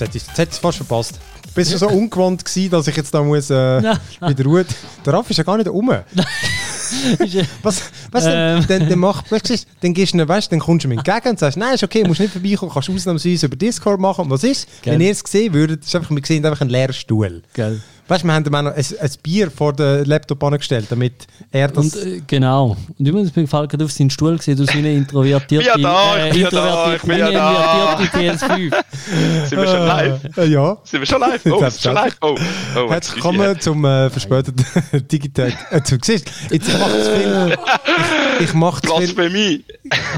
Jetzt hätte ich es fast verpasst. Du bist schon so ungewohnt gewesen, dass ich jetzt da muss äh, wieder ruhen. Der Raff ist ja gar nicht um. was, was ähm. denn, dann, dann, mach, weißt, dann gehst du, weißt, dann kommst du mir entgegen und sagst, nein, ist okay, musst nicht vorbeikommen, kannst ausnahmsweise über Discord machen. Und was ist? Gell. Wenn ihr es gesehen würdet, ist einfach, wir sehen einfach einen leeren Stuhl. Gell. Weißt du, wir haben ihm auch noch ein, ein, Bier vor den Laptop angestellt, damit er das. Und, äh, genau. Und übrigens bin ich gerade auf seinen Stuhl gesehen, du bist eine introvertierte. ja da, äh, ich bin da, ich bin ja da. PS5. Sind wir schon live? Äh, ja. Sind wir schon live? Oh, ist schon live? Oh, oh Herzlich willkommen zum äh, verspäteten Digital. Äh, du siehst, jetzt macht es viel. Ich, mache Blasphemie.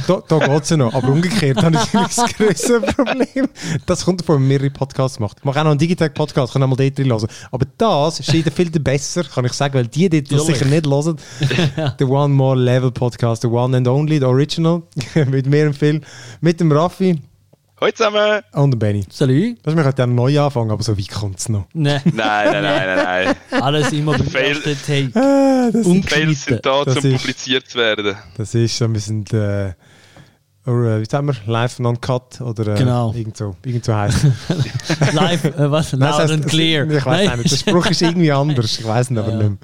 Da, da geht es ja noch. Aber umgekehrt habe ich ein größeres Problem. Das kommt davon, wenn man mehrere Podcasts macht. Ich mache auch noch einen Digital-Podcast, kann auch mal dort drin hören. Aber das ist jeder viel besser, kann ich sagen, weil die, die das sicher nicht hören. der One More Level Podcast, der One and Only, der Original, mit mir und Phil, mit dem Raffi. Hallo zusammen! Und Benny. Salut! Das wir ja neu anfangen, aber so weit kommt es noch. Nein. nein, nein, nein, nein, nein. Alles immer beim ersten Take. Ah, Fails sind da, um publiziert zu werden. Das ist so, wir sind... Äh, oder, wie sagen wir? Live non-cut oder äh, genau. irgend so, irgend so Live, äh, was? Loud das heißt, and clear. Ich weiß nicht, der Spruch ist irgendwie anders, ich weiß ihn aber ja. nicht mehr.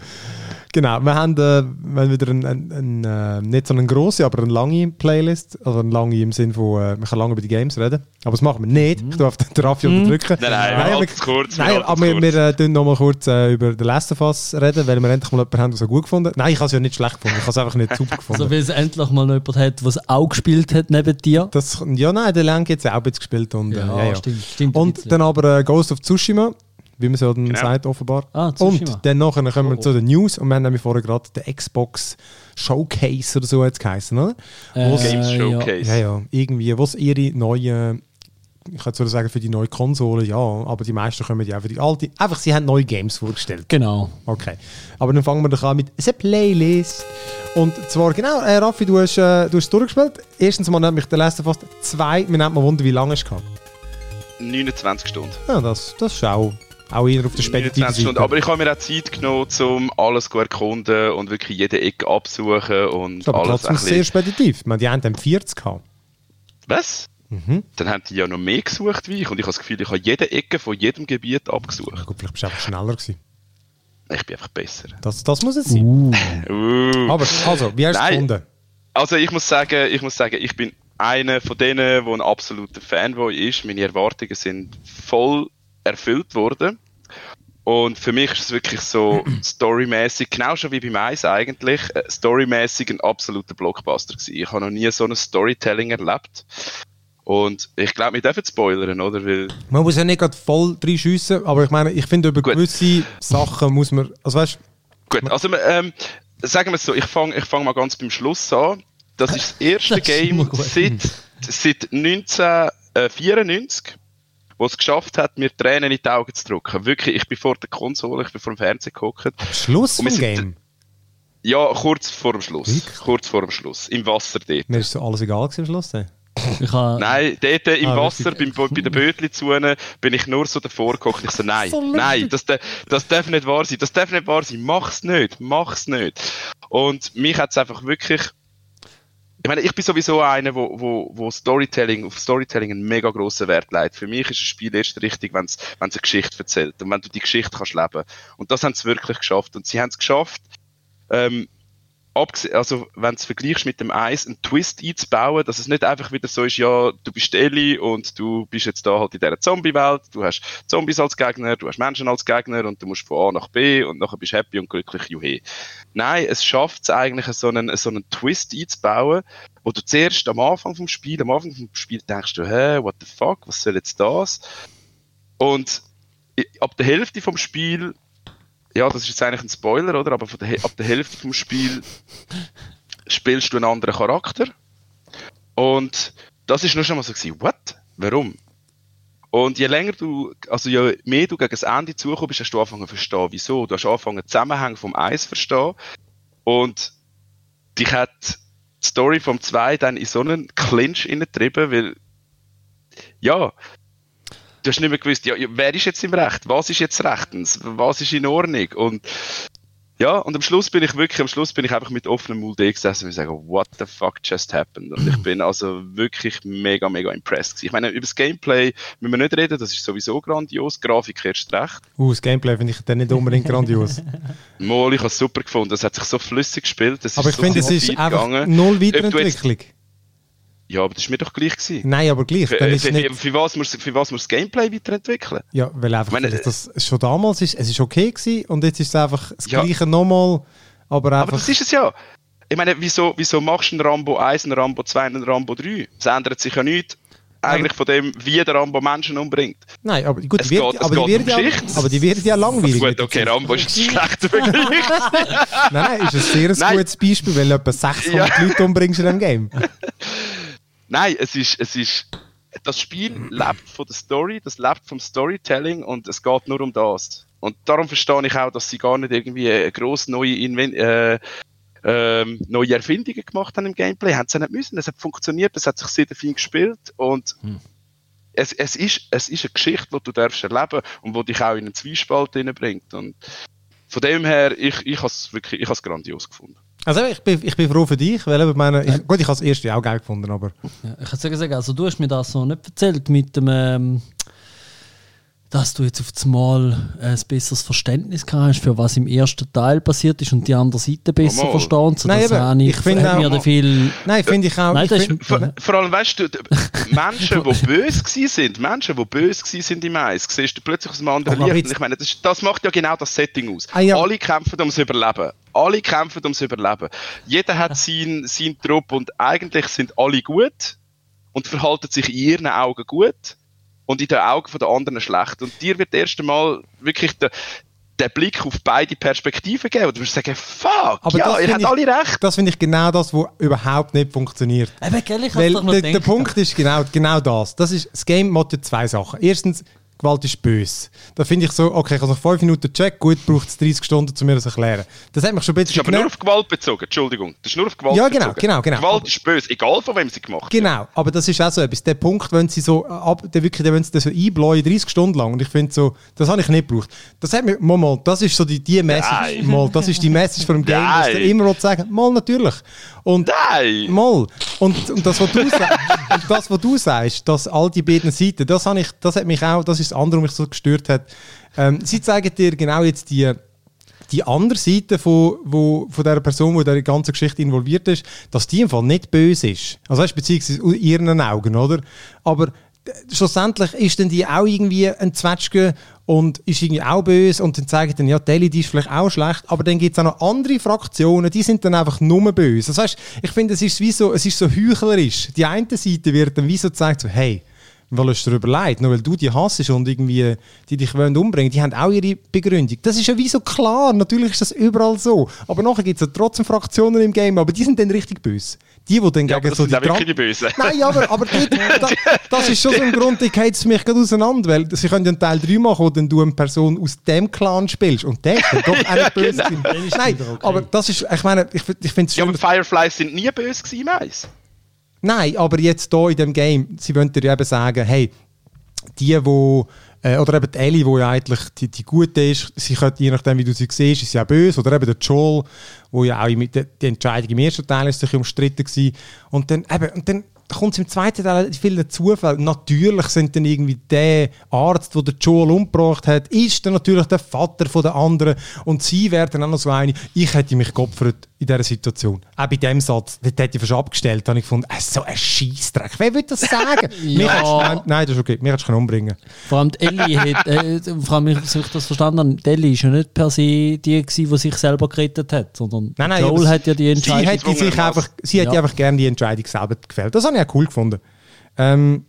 Genau, wir haben, äh, wir haben wieder ein, ein, ein, äh, nicht so eine grosse, aber eine lange Playlist. Also eine lange im Sinne von, äh, wir können lange über die Games reden. Aber das machen wir nicht. Mhm. Ich darf den Raffi mhm. unterdrücken. Nein, nein, nein, wir, kurz, nein aber wir, wir äh, noch mal kurz äh, über The Last of Us reden, weil wir endlich mal jemanden haben, der es gut gefunden Nein, ich habe es ja nicht schlecht gefunden. Ich habe es einfach nicht super gefunden. So wie es endlich mal jemand hat, der es auch gespielt hat neben dir. Das, ja, nein, der Lang hat es auch ein bisschen gespielt. Und, ja, äh, ja, ja. stimmt. stimmt und dann aber äh, Ghost of Tsushima wie man so dann genau. sagt, offenbar. Ah, und dann nachher kommen wir oh, oh. zu den News und wir haben nämlich vorher gerade den Xbox Showcase oder so jetzt geheißen, oder? Äh, Games Showcase. Ja, ja, irgendwie, was ihre neuen ich zwar sagen für die neue Konsole, ja, aber die meisten kommen ja für die alte. Einfach, sie haben neue Games vorgestellt. Genau. Okay. Aber dann fangen wir doch an mit einer Playlist. Und zwar, genau, äh, Raffi, du hast, äh, du hast durchgespielt. Erstens mal nämlich der letzte fast zwei. Mir nimmt mal Wunder, wie lange es gehabt. 29 Stunden. Ja, das, das ist auch auch eher auf der Seite. Aber ich habe mir auch Zeit genommen, um alles zu erkunden und wirklich jede Ecke absuchen und aber alles trotzdem sehr speditiv. Man, die haben dann 40 gehabt. Was? Mhm. Dann haben die ja noch mehr gesucht wie ich und ich habe das Gefühl, ich habe jede Ecke von jedem Gebiet abgesucht. Ja, gut, vielleicht bist du einfach schneller gewesen. Ich bin einfach besser. Das, das muss es sein. Uh. Uh. Aber, also, wie hast du es gefunden? Also, ich muss sagen, ich muss sagen, ich bin einer von denen, der ein absoluter Fanboy ist. Meine Erwartungen sind voll erfüllt worden. Und für mich ist es wirklich so storymäßig, genau schon wie beim Eis eigentlich, äh, storymäßig ein absoluter Blockbuster gewesen. Ich habe noch nie so ein Storytelling erlebt. Und ich glaube, wir dürfen spoilern, oder? Weil man muss ja nicht gerade voll reinschiessen, aber ich meine, ich finde, über Gut. gewisse Sachen muss man, also weißt Gut, also ähm, sagen wir es so, ich fange ich fang mal ganz beim Schluss an. Das ist das erste das Game seit, seit 1994 der es geschafft hat, mir Tränen in die Augen zu drücken. Wirklich, ich bin vor der Konsole, ich bin vor dem Fernseher geguckt. Schluss vom Game? Ja, kurz vor dem Schluss. Wirklich? Kurz vor dem Schluss. Im Wasser dort. Mir ist so alles egal am Schluss. Ich ha... Nein, dort im ah, Wasser, beim, bei den Bötli bin ich nur so davor geguckt. Ich so, nein, so nein, das, das darf nicht wahr sein, das darf nicht wahr sein, mach's nicht, mach's nicht. Und mich hat es einfach wirklich ich meine, ich bin sowieso einer, wo, wo, wo Storytelling, auf Storytelling einen mega grossen Wert legt. Für mich ist ein Spiel erst richtig, wenn es eine Geschichte erzählt und wenn du die Geschichte kannst leben. Und das haben sie wirklich geschafft. Und sie haben es geschafft, ähm, also wenn du es vergleichst mit dem Eis, einen Twist einzubauen, dass es nicht einfach wieder so ist, ja, du bist Ellie und du bist jetzt da halt in dieser Zombie-Welt, du hast Zombies als Gegner, du hast Menschen als Gegner und du musst von A nach B und nachher bist happy und glücklich, juhe. Nein, es schafft es eigentlich, so einen, so einen Twist einzubauen, wo du zuerst am Anfang vom Spiel, am Anfang vom Spiel denkst du, hä, what the fuck, was soll jetzt das? Und ab der Hälfte vom Spiel ja, das ist jetzt eigentlich ein Spoiler, oder? Aber der, ab der Hälfte vom Spiel spielst du einen anderen Charakter. Und das ist nur schon mal so gewesen, what? Warum? Und je länger du, also je mehr du gegen das Ende zukommst, hast du angefangen zu verstehen, wieso. Du hast angefangen, Zusammenhang vom Eis zu verstehen. Und dich hat die Story vom 2 dann in so einen Clinch getrieben, weil, ja, du hast nicht mehr gewusst, ja, wer ist jetzt im Recht? Was ist jetzt rechtens? Was ist in Ordnung? Und Ja, und am Schluss bin ich wirklich, am Schluss bin ich einfach mit offenem Mund gesessen und sagen, what the fuck just happened? Und ich bin also wirklich mega, mega impressed gewesen. Ich meine, über das Gameplay müssen wir nicht reden, das ist sowieso grandios, Grafik erst recht. Uh, das Gameplay finde ich dann nicht unbedingt grandios. Mal, ich habe es super gefunden, es hat sich so flüssig gespielt, das Aber ist ich finde, es ist einfach null Weiterentwicklung. Ja, aber das war mir doch gleich. Gewesen. Nein, aber gleich. Dann ist für, nicht... für, was muss, für was muss das Gameplay weiterentwickeln? Ja, weil einfach meine, das schon damals ist, es ist okay gewesen und jetzt ist es einfach das ja. Gleiche nochmal, aber einfach... Aber das ist es ja. Ich meine, wieso, wieso machst du einen Rambo 1, einen Rambo 2 einen Rambo 3? Es ändert sich ja nichts eigentlich von dem, wie der Rambo Menschen umbringt. Nein, aber gut, die wird, aber, die wird ja, aber die wird ja langweilig. Gut, okay, Rambo ist ein schlechter Vergleich. nein, nein, ist ein sehr nein. gutes Beispiel, weil du etwa 600 ja. Leute umbringst in einem Game. Nein, es ist, es ist, das Spiel lebt von der Story, das lebt vom Storytelling und es geht nur um das. Und darum verstehe ich auch, dass sie gar nicht irgendwie eine grosse neue, Inven äh, ähm, neue Erfindungen gemacht haben im Gameplay. Haben sie nicht müssen. Es hat funktioniert, es hat sich sehr fein gespielt und hm. es, es, ist, es ist eine Geschichte, die du darfst erleben und die dich auch in einen Zwiespalt bringt. Und von dem her, ich, ich habe es wirklich, ich habe es grandios gefunden. Also ich bin, ich bin froh für dich, weil ich meine, ich, gut, ich habe das erste auch geil gefunden, aber... Ja, ich kann sagen, also du hast mir das so nicht erzählt mit dem... Ähm dass du jetzt auf einmal ein besseres Verständnis hast, für was im ersten Teil passiert ist und die andere Seite besser oh, verstehen. So, nein, eben, ich, ich finde auch, viel, Nein, finde ich auch. Nein, ich find, vor, vor, allem, weißt du, Menschen, die böse gewesen sind, Menschen, die böse gewesen sind im Eis, siehst du plötzlich aus einem anderen Licht. Und ich meine, das, das, macht ja genau das Setting aus. Ah, ja. Alle kämpfen ums Überleben. Alle kämpfen ums Überleben. Jeder hat seinen sein Trupp und eigentlich sind alle gut und verhalten sich in ihren Augen gut und in den Augen der anderen schlecht. Und dir wird erst einmal wirklich der, den Blick auf beide Perspektiven geben. Und du wirst sagen, fuck, Aber ja, ihr habt alle recht. Das finde ich genau das, was überhaupt nicht funktioniert. Eben, gell, ich Weil der, der Punkt ist genau, genau das. das, ist, das Game macht ja zwei Sachen. Erstens, Gewalt ist böse. Da finde ich so, okay, ich habe noch 5 Minuten check, gut, braucht es 30 Stunden, um mir das zu erklären. Das hat mich schon ein bisschen... Das ist aber nur auf Gewalt bezogen, Entschuldigung. Das ist nur auf Gewalt ja, genau, bezogen. genau, genau. Gewalt aber, ist böse, egal von wem sie gemacht Genau, wird. aber das ist auch so etwas. Der Punkt, wenn sie so, ab, der wirklich, wenn sie das so einbläuen, 30 Stunden lang, und ich finde so, das habe ich nicht gebraucht. Das hat mir, mal, mal, das ist so die, die Message, mal, das ist die Message von dem Game, Nein. dass der immer sagen, mal, natürlich. Und, Nein! Mal. Und, und, das, was du sagst, und das, was du sagst, dass all die beiden Seiten, das, habe ich, das hat mich auch, das ist das andere, was mich so gestört hat. Ähm, sie zeigen dir genau jetzt die, die andere Seite von, wo, von der Person, die in der ganzen Geschichte involviert ist, dass die im Fall nicht böse ist. Also weißt, beziehungsweise in ihren Augen, oder? Aber schlussendlich ist dann die auch irgendwie ein Zwetschge und ist irgendwie auch böse und dann zeigen dann, ja, Deli, die ist vielleicht auch schlecht, aber dann gibt es auch noch andere Fraktionen, die sind dann einfach nur böse. Das heißt, ich finde, es ist wie so, es ist so heuchlerisch. Die eine Seite wird dann wie so gezeigt, so, hey, weil es dir überlegt, nur weil du die hassest und irgendwie die dich wollen umbringen, die haben auch ihre Begründung. Das ist ja wie so klar, natürlich ist das überall so. Aber nachher gibt es ja trotzdem Fraktionen im Game, aber die sind dann richtig böse. Die, die dann ja, gegen so die Tra die Böse. Nein, aber, aber die, da, das ist schon so ein Grund, ich geht es mich gerade auseinander, weil sie können ja einen Teil 3 machen, wo dann du eine Person aus dem Clan spielst und der dann doch auch nicht böse. genau. Nein, okay. aber das ist, ich meine, ich, ich finde es Ja, aber Fireflies sind nie böse gewesen, meins. Nein, aber jetzt hier in dem Game, sie wollen dir eben sagen, hey, die, wo äh, oder eben die Ellie, die ja eigentlich die, die Gute ist, sie könnte, je nachdem, wie du sie siehst, ist sie auch böse. Oder eben der Joel, wo ja auch mit die Entscheidung im ersten Teil ist sich umstritten war. Und dann, eben, und dann da kommt es im zweiten Teil viele Zufälle. Natürlich sind dann irgendwie der Arzt, der Joel umgebracht hat, ist dann natürlich der Vater von der anderen und sie werden auch noch so eine. Ich hätte mich geopfert in dieser Situation. Auch bei dem Satz, den hätte ich fast abgestellt, habe ich gefunden, äh, so ein Scheissdreck. Wer würde das sagen? ja. nein, nein, das ist okay. Mir hättest du umbringen Vor allem Ellie, hat, äh, vor allem, ich, ich das verstanden habe, Ellie ist ja nicht per se die, gewesen, die sich selber gerettet hat, sondern nein, nein, Joel hat ja die Entscheidung... Sie hätte, sich einfach, sie hätte ja. einfach gerne die Entscheidung selber gefällt. Das habe ich auch cool gefunden. Ähm,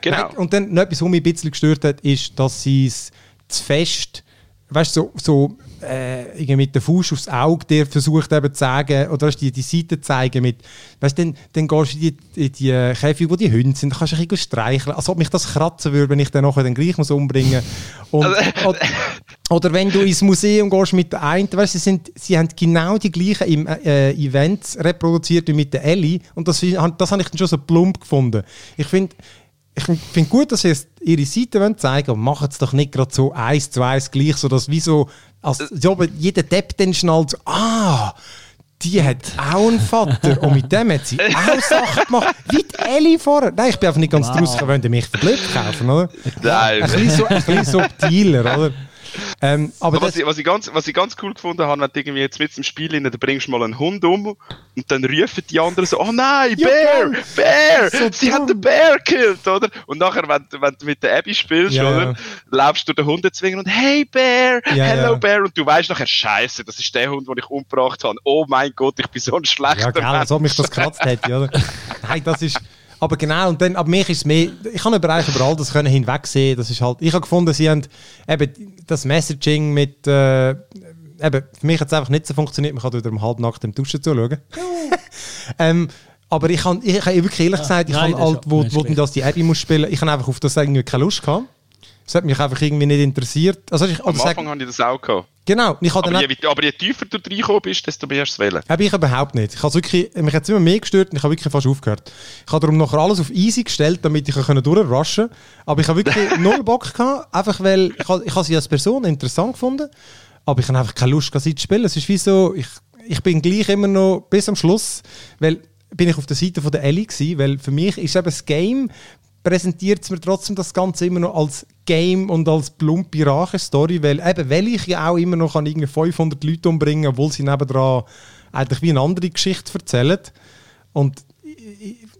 genau. Und dann noch etwas, was mich ein bisschen gestört hat, ist, dass sie es zu fest, weißt du, so, so äh, mit dem Fuß aufs Auge dir versucht eben zu sagen, oder die, die Seite zeigen mit, weißt du, dann, dann gehst du in die, in die Käfige, wo die Hunde sind, dann kannst du ein bisschen streicheln, als ob mich das kratzen würde, wenn ich den nachher dann gleich muss umbringen muss. Also, oder, oder, wenn du ins Museum gehst mit der einen, weißt du, sie, sind, sie haben genau die gleichen äh, Events reproduziert wie mit der Ellie und das, das habe ich dann schon so plump gefunden. Ich finde, ich finde gut, dass sie ihre Seite zeigen wollen, machen es doch nicht gerade so eins zu eins gleich, so dass wie so, als so, jeder Depp dann schnallt so, ah, die hat auch einen Vater und mit dem hat sie auch Sachen gemacht, wie die Ellie vorher. Nein, ich bin einfach nicht ganz wow. draus gekommen, mich verblüfft kaufen, oder? Nein. Ein bisschen, so, ein bisschen subtiler, oder? Ähm, aber, aber was, ich, was, ich ganz, was ich ganz cool gefunden habe, wenn du irgendwie jetzt mit dem Spiel rein, da bringst du mal einen Hund um und dann rufen die anderen so, oh nein, Bär, Bär, so sie hat den Bär gekillt, oder? Und nachher, wenn, wenn du mit der Abby spielst, ja, oder? Ja. Laufst du den Hund zwingen und hey Bär, hello Bär und du weißt nachher, scheiße, das ist der Hund, den ich umgebracht habe. Oh mein Gott, ich bin so ein schlechter Ja, genau, so mich das kratzt hätte, oder? Nein, das ist... Aber genau, und dann, ab mich ist es mehr, ich kann über, über all das können hinwegsehen, das ist halt, ich habe gefunden, sie haben eben das Messaging mit, äh, eben, für mich hat es einfach nicht so funktioniert, man kann wieder um halb nach dem Duschen zuschauen. ähm, aber ich habe ich hab wirklich ehrlich gesagt, ich ja, habe halt, wo, wo das die Abby muss spielen, ich habe einfach auf das irgendwie keine Lust gehabt. Das hat mich einfach irgendwie nicht interessiert. Also ich, Am Anfang sag, habe ich das auch gehabt. Genau. Ich aber, je, aber je tiefer du reingekommen bist, desto mehr hast du es wählen. Habe ich überhaupt nicht. Ich wirklich, mich hat es immer mehr gestört und ich habe wirklich fast aufgehört. Ich habe darum nachher alles auf easy gestellt, damit ich durchrushen konnte. Aber ich habe wirklich null Bock gehabt, einfach weil ich, ich habe sie als Person interessant gefunden, aber ich habe einfach keine Lust, sie zu spielen. Es ist wie so, ich, ich bin gleich immer noch bis am Schluss, weil bin ich auf der Seite von der Ellie gewesen, weil für mich ist eben das Game präsentiert es mir trotzdem das Ganze immer noch als Game und als plumpe Rache-Story, weil eben, weil ich ja auch immer noch an irgendwie 500 Leute umbringen obwohl sie nebendran eigentlich wie eine andere Geschichte erzählen. Und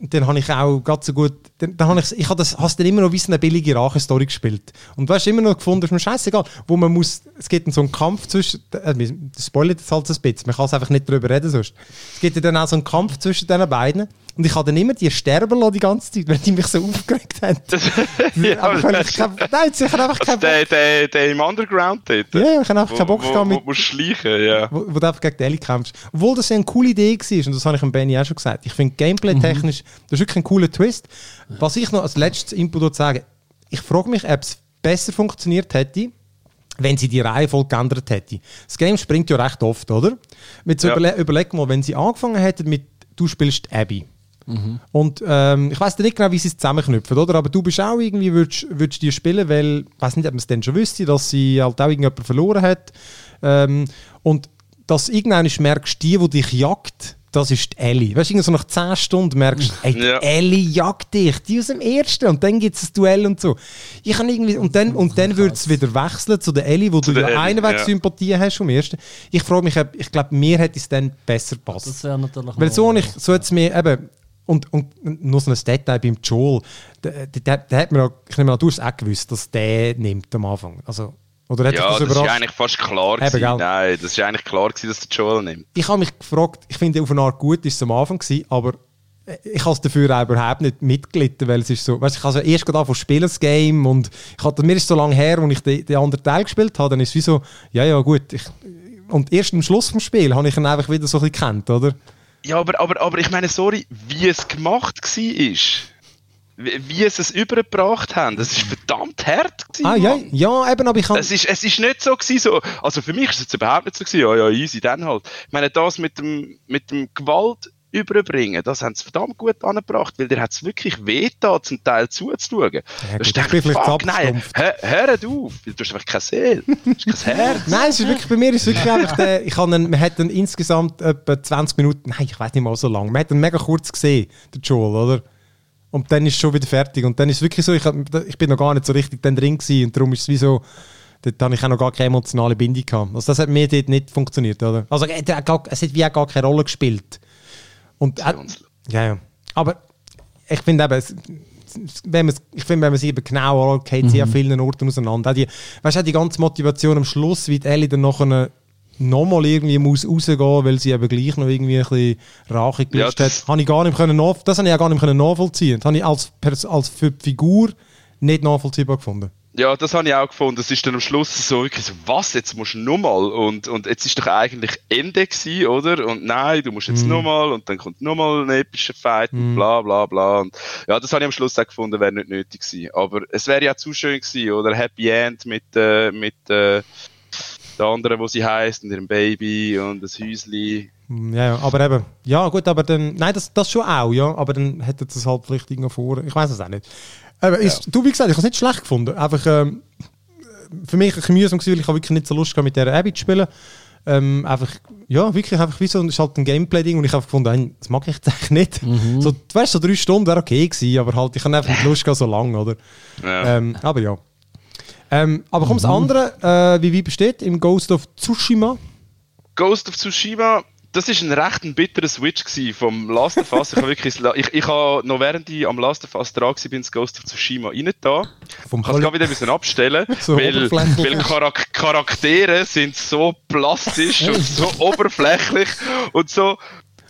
dann habe ich auch ganz so gut, dann, dann habe ich, ich habe das, hast dann immer noch wie eine billige Rache-Story gespielt. Und du hast immer noch gefunden, ist mir scheißegal, wo man muss, es gibt so einen Kampf zwischen, äh, das spoilert jetzt halt ein bisschen, man kann es einfach nicht darüber reden sonst. Es gibt dann auch so einen Kampf zwischen diesen beiden und ich habe dann immer die sterben lassen die ganze Zeit, weil die mich so aufgeregt haben. ja, aber ich kein, nein, ich habe einfach also der, der, der im Underground dort? Ja, ich habe einfach keinen Bock wo, gehabt mit... Wo musst schleichen, ja. Wo, wo du einfach gegen die Ellie kämpfst. Obwohl das ja eine coole Idee war, und das habe ich dem Benny auch schon gesagt. Ich finde Gameplay-technisch, mhm. das ist wirklich ein cooler Twist. Was ich noch als letztes Input sagen ich frage mich, ob es besser funktioniert hätte, wenn sie die Reihenfolge geändert hätte. Das Game springt ja recht oft, oder? Mit so ja. überle überleg mal, wenn sie angefangen hätten mit «Du spielst Abby», Mhm. Und ähm, ich weiß nicht genau, wie sie es zusammenknüpfen, oder? Aber du bist auch irgendwie, würdest, würdest die spielen, weil, ich weiß nicht, ob man es denn schon wüsste, dass sie halt auch irgendjemand verloren hat. Ähm, und dass irgendwann merkst, die, die dich jagt, das ist die Ellie. Weißt du, so nach 10 Stunden merkst du, ey, ja. Ellie jagt dich, die aus dem ersten und dann gibt es ein Duell und so. Ich kann irgendwie, und dann, und dann würde es wieder wechseln zu der Ellie, wo zu du ja einen Weg ja. Sympathie hast vom ersten. Ich frage mich, ich glaube, mir hätte es dann besser gepasst. Das wäre natürlich Weil so, ich, so jetzt mir eben, und, und nur so ein Detail beim Joel, der, der, der hat mir auch, ich nehme an, du hast auch gewusst, dass der nimmt am Anfang. Also, oder ja, das, das ist eigentlich fast klar gewesen. Eben, Nein, das ist eigentlich klar gewesen, dass der Joel nimmt. Ich habe mich gefragt, ich finde auf eine Art gut ist es am Anfang gewesen, aber ich habe es dafür auch überhaupt nicht mitgelitten, weil es ist so, weißt, ich habe also erst gerade von spielen das Game und ich hatte, mir ist so lange her, als ich den, den anderen Teil gespielt habe, dann ist es wie so, ja, ja, gut, ich, und erst am Schluss vom Spiel habe ich ihn einfach wieder so ein bisschen gekannt, oder? Ja, aber, aber, aber ich meine, sorry, wie es gemacht war, wie, wie es übergebracht haben, das ist verdammt hart gewesen. Ah, ja, ja, eben, aber ich kann... Es ist, es ist nicht so gewesen, so, also für mich ist es überhaupt nicht so gewesen, ja, ja, easy, dann halt. Ich meine, das mit dem, mit dem Gewalt überbringen. Das haben sie verdammt gut angebracht, weil dir hat es wirklich weh da zum Teil zuzuschauen. Ja, das ist echt, fuck, nein, hör, hört auf, du hast einfach keine Seele, du hast kein Herz. nein, es ist wirklich, bei mir ist es wirklich einfach, der, ich habe man hat dann insgesamt etwa 20 Minuten, nein, ich weiß nicht mal so lange, man hat ihn mega kurz gesehen, der Joel, oder? Und dann ist es schon wieder fertig. Und dann ist es wirklich so, ich, ich bin noch gar nicht so richtig dann drin gewesen und darum ist es wie so, dort habe ich auch noch gar keine emotionale Bindung gehabt. Also das hat mir dort nicht funktioniert, oder? Also es hat wie auch gar keine Rolle gespielt. Und, äh, ja, ja. Aber ich finde eben, wenn ich finde, wenn man sie eben genau anschaut, geht sie mhm. an vielen Orten auseinander. Die, weißt du, die ganze Motivation am Schluss, wie die Ellie dann nachher nochmal irgendwie muss rausgehen, weil sie eben gleich noch irgendwie ein bisschen Rache gelöst ja, hat, habe ich gar nicht können das habe ich ja gar nicht können nachvollziehen. Das habe ich als, als Figur nicht nachvollziehbar gefunden. Ja, das habe ich auch gefunden. Es ist dann am Schluss so wirklich so, was, jetzt musst du nochmal und, und jetzt ist doch eigentlich Ende gewesen, oder? Und nein, du musst jetzt mm. nochmal und dann kommt nochmal ein epischer Fight mm. und bla bla bla. Und ja, das habe ich am Schluss auch gefunden, wäre nicht nötig gewesen. Aber es wäre ja zu schön gewesen, oder? Happy End mit, äh, mit äh, der anderen, wo sie heißt und ihrem Baby und das Häusli. Ja, aber eben, ja gut, aber dann, nein, das, das schon auch, ja, aber dann hätte das halt vielleicht irgendwo vor, ich weiß es auch nicht. Aber ist, Du, wie gesagt, ich habe es nicht schlecht gefunden. Einfach ähm, für mich ein mühsam gewesen, weil ich wirklich nicht so Lust hatte, mit dieser Abby zu spielen. Ähm, einfach, ja, wirklich einfach wie so ist halt ein Gameplay-Ding und ich habe gefunden, hey, das mag ich jetzt eigentlich nicht. Mhm. So, du weißt, so drei Stunden wäre okay gewesen, aber halt, ich habe einfach nicht Lust gehabt, so lang, oder? Ja. Ähm, aber ja. Ähm, aber komm, das Mhm. andere, äh, wie wie besteht im Ghost of Tsushima? Ghost of Tsushima, das ist ein recht ein bitterer Switch vom Last of Us. Ich habe wirklich, ich, ich habe noch während ich am Last of Us dran war, bin ins Ghost of Tsushima rein da. Vom Ich habe wieder müssen abstellen, So weil, weil Charak Charaktere sind so plastisch und so oberflächlich und so.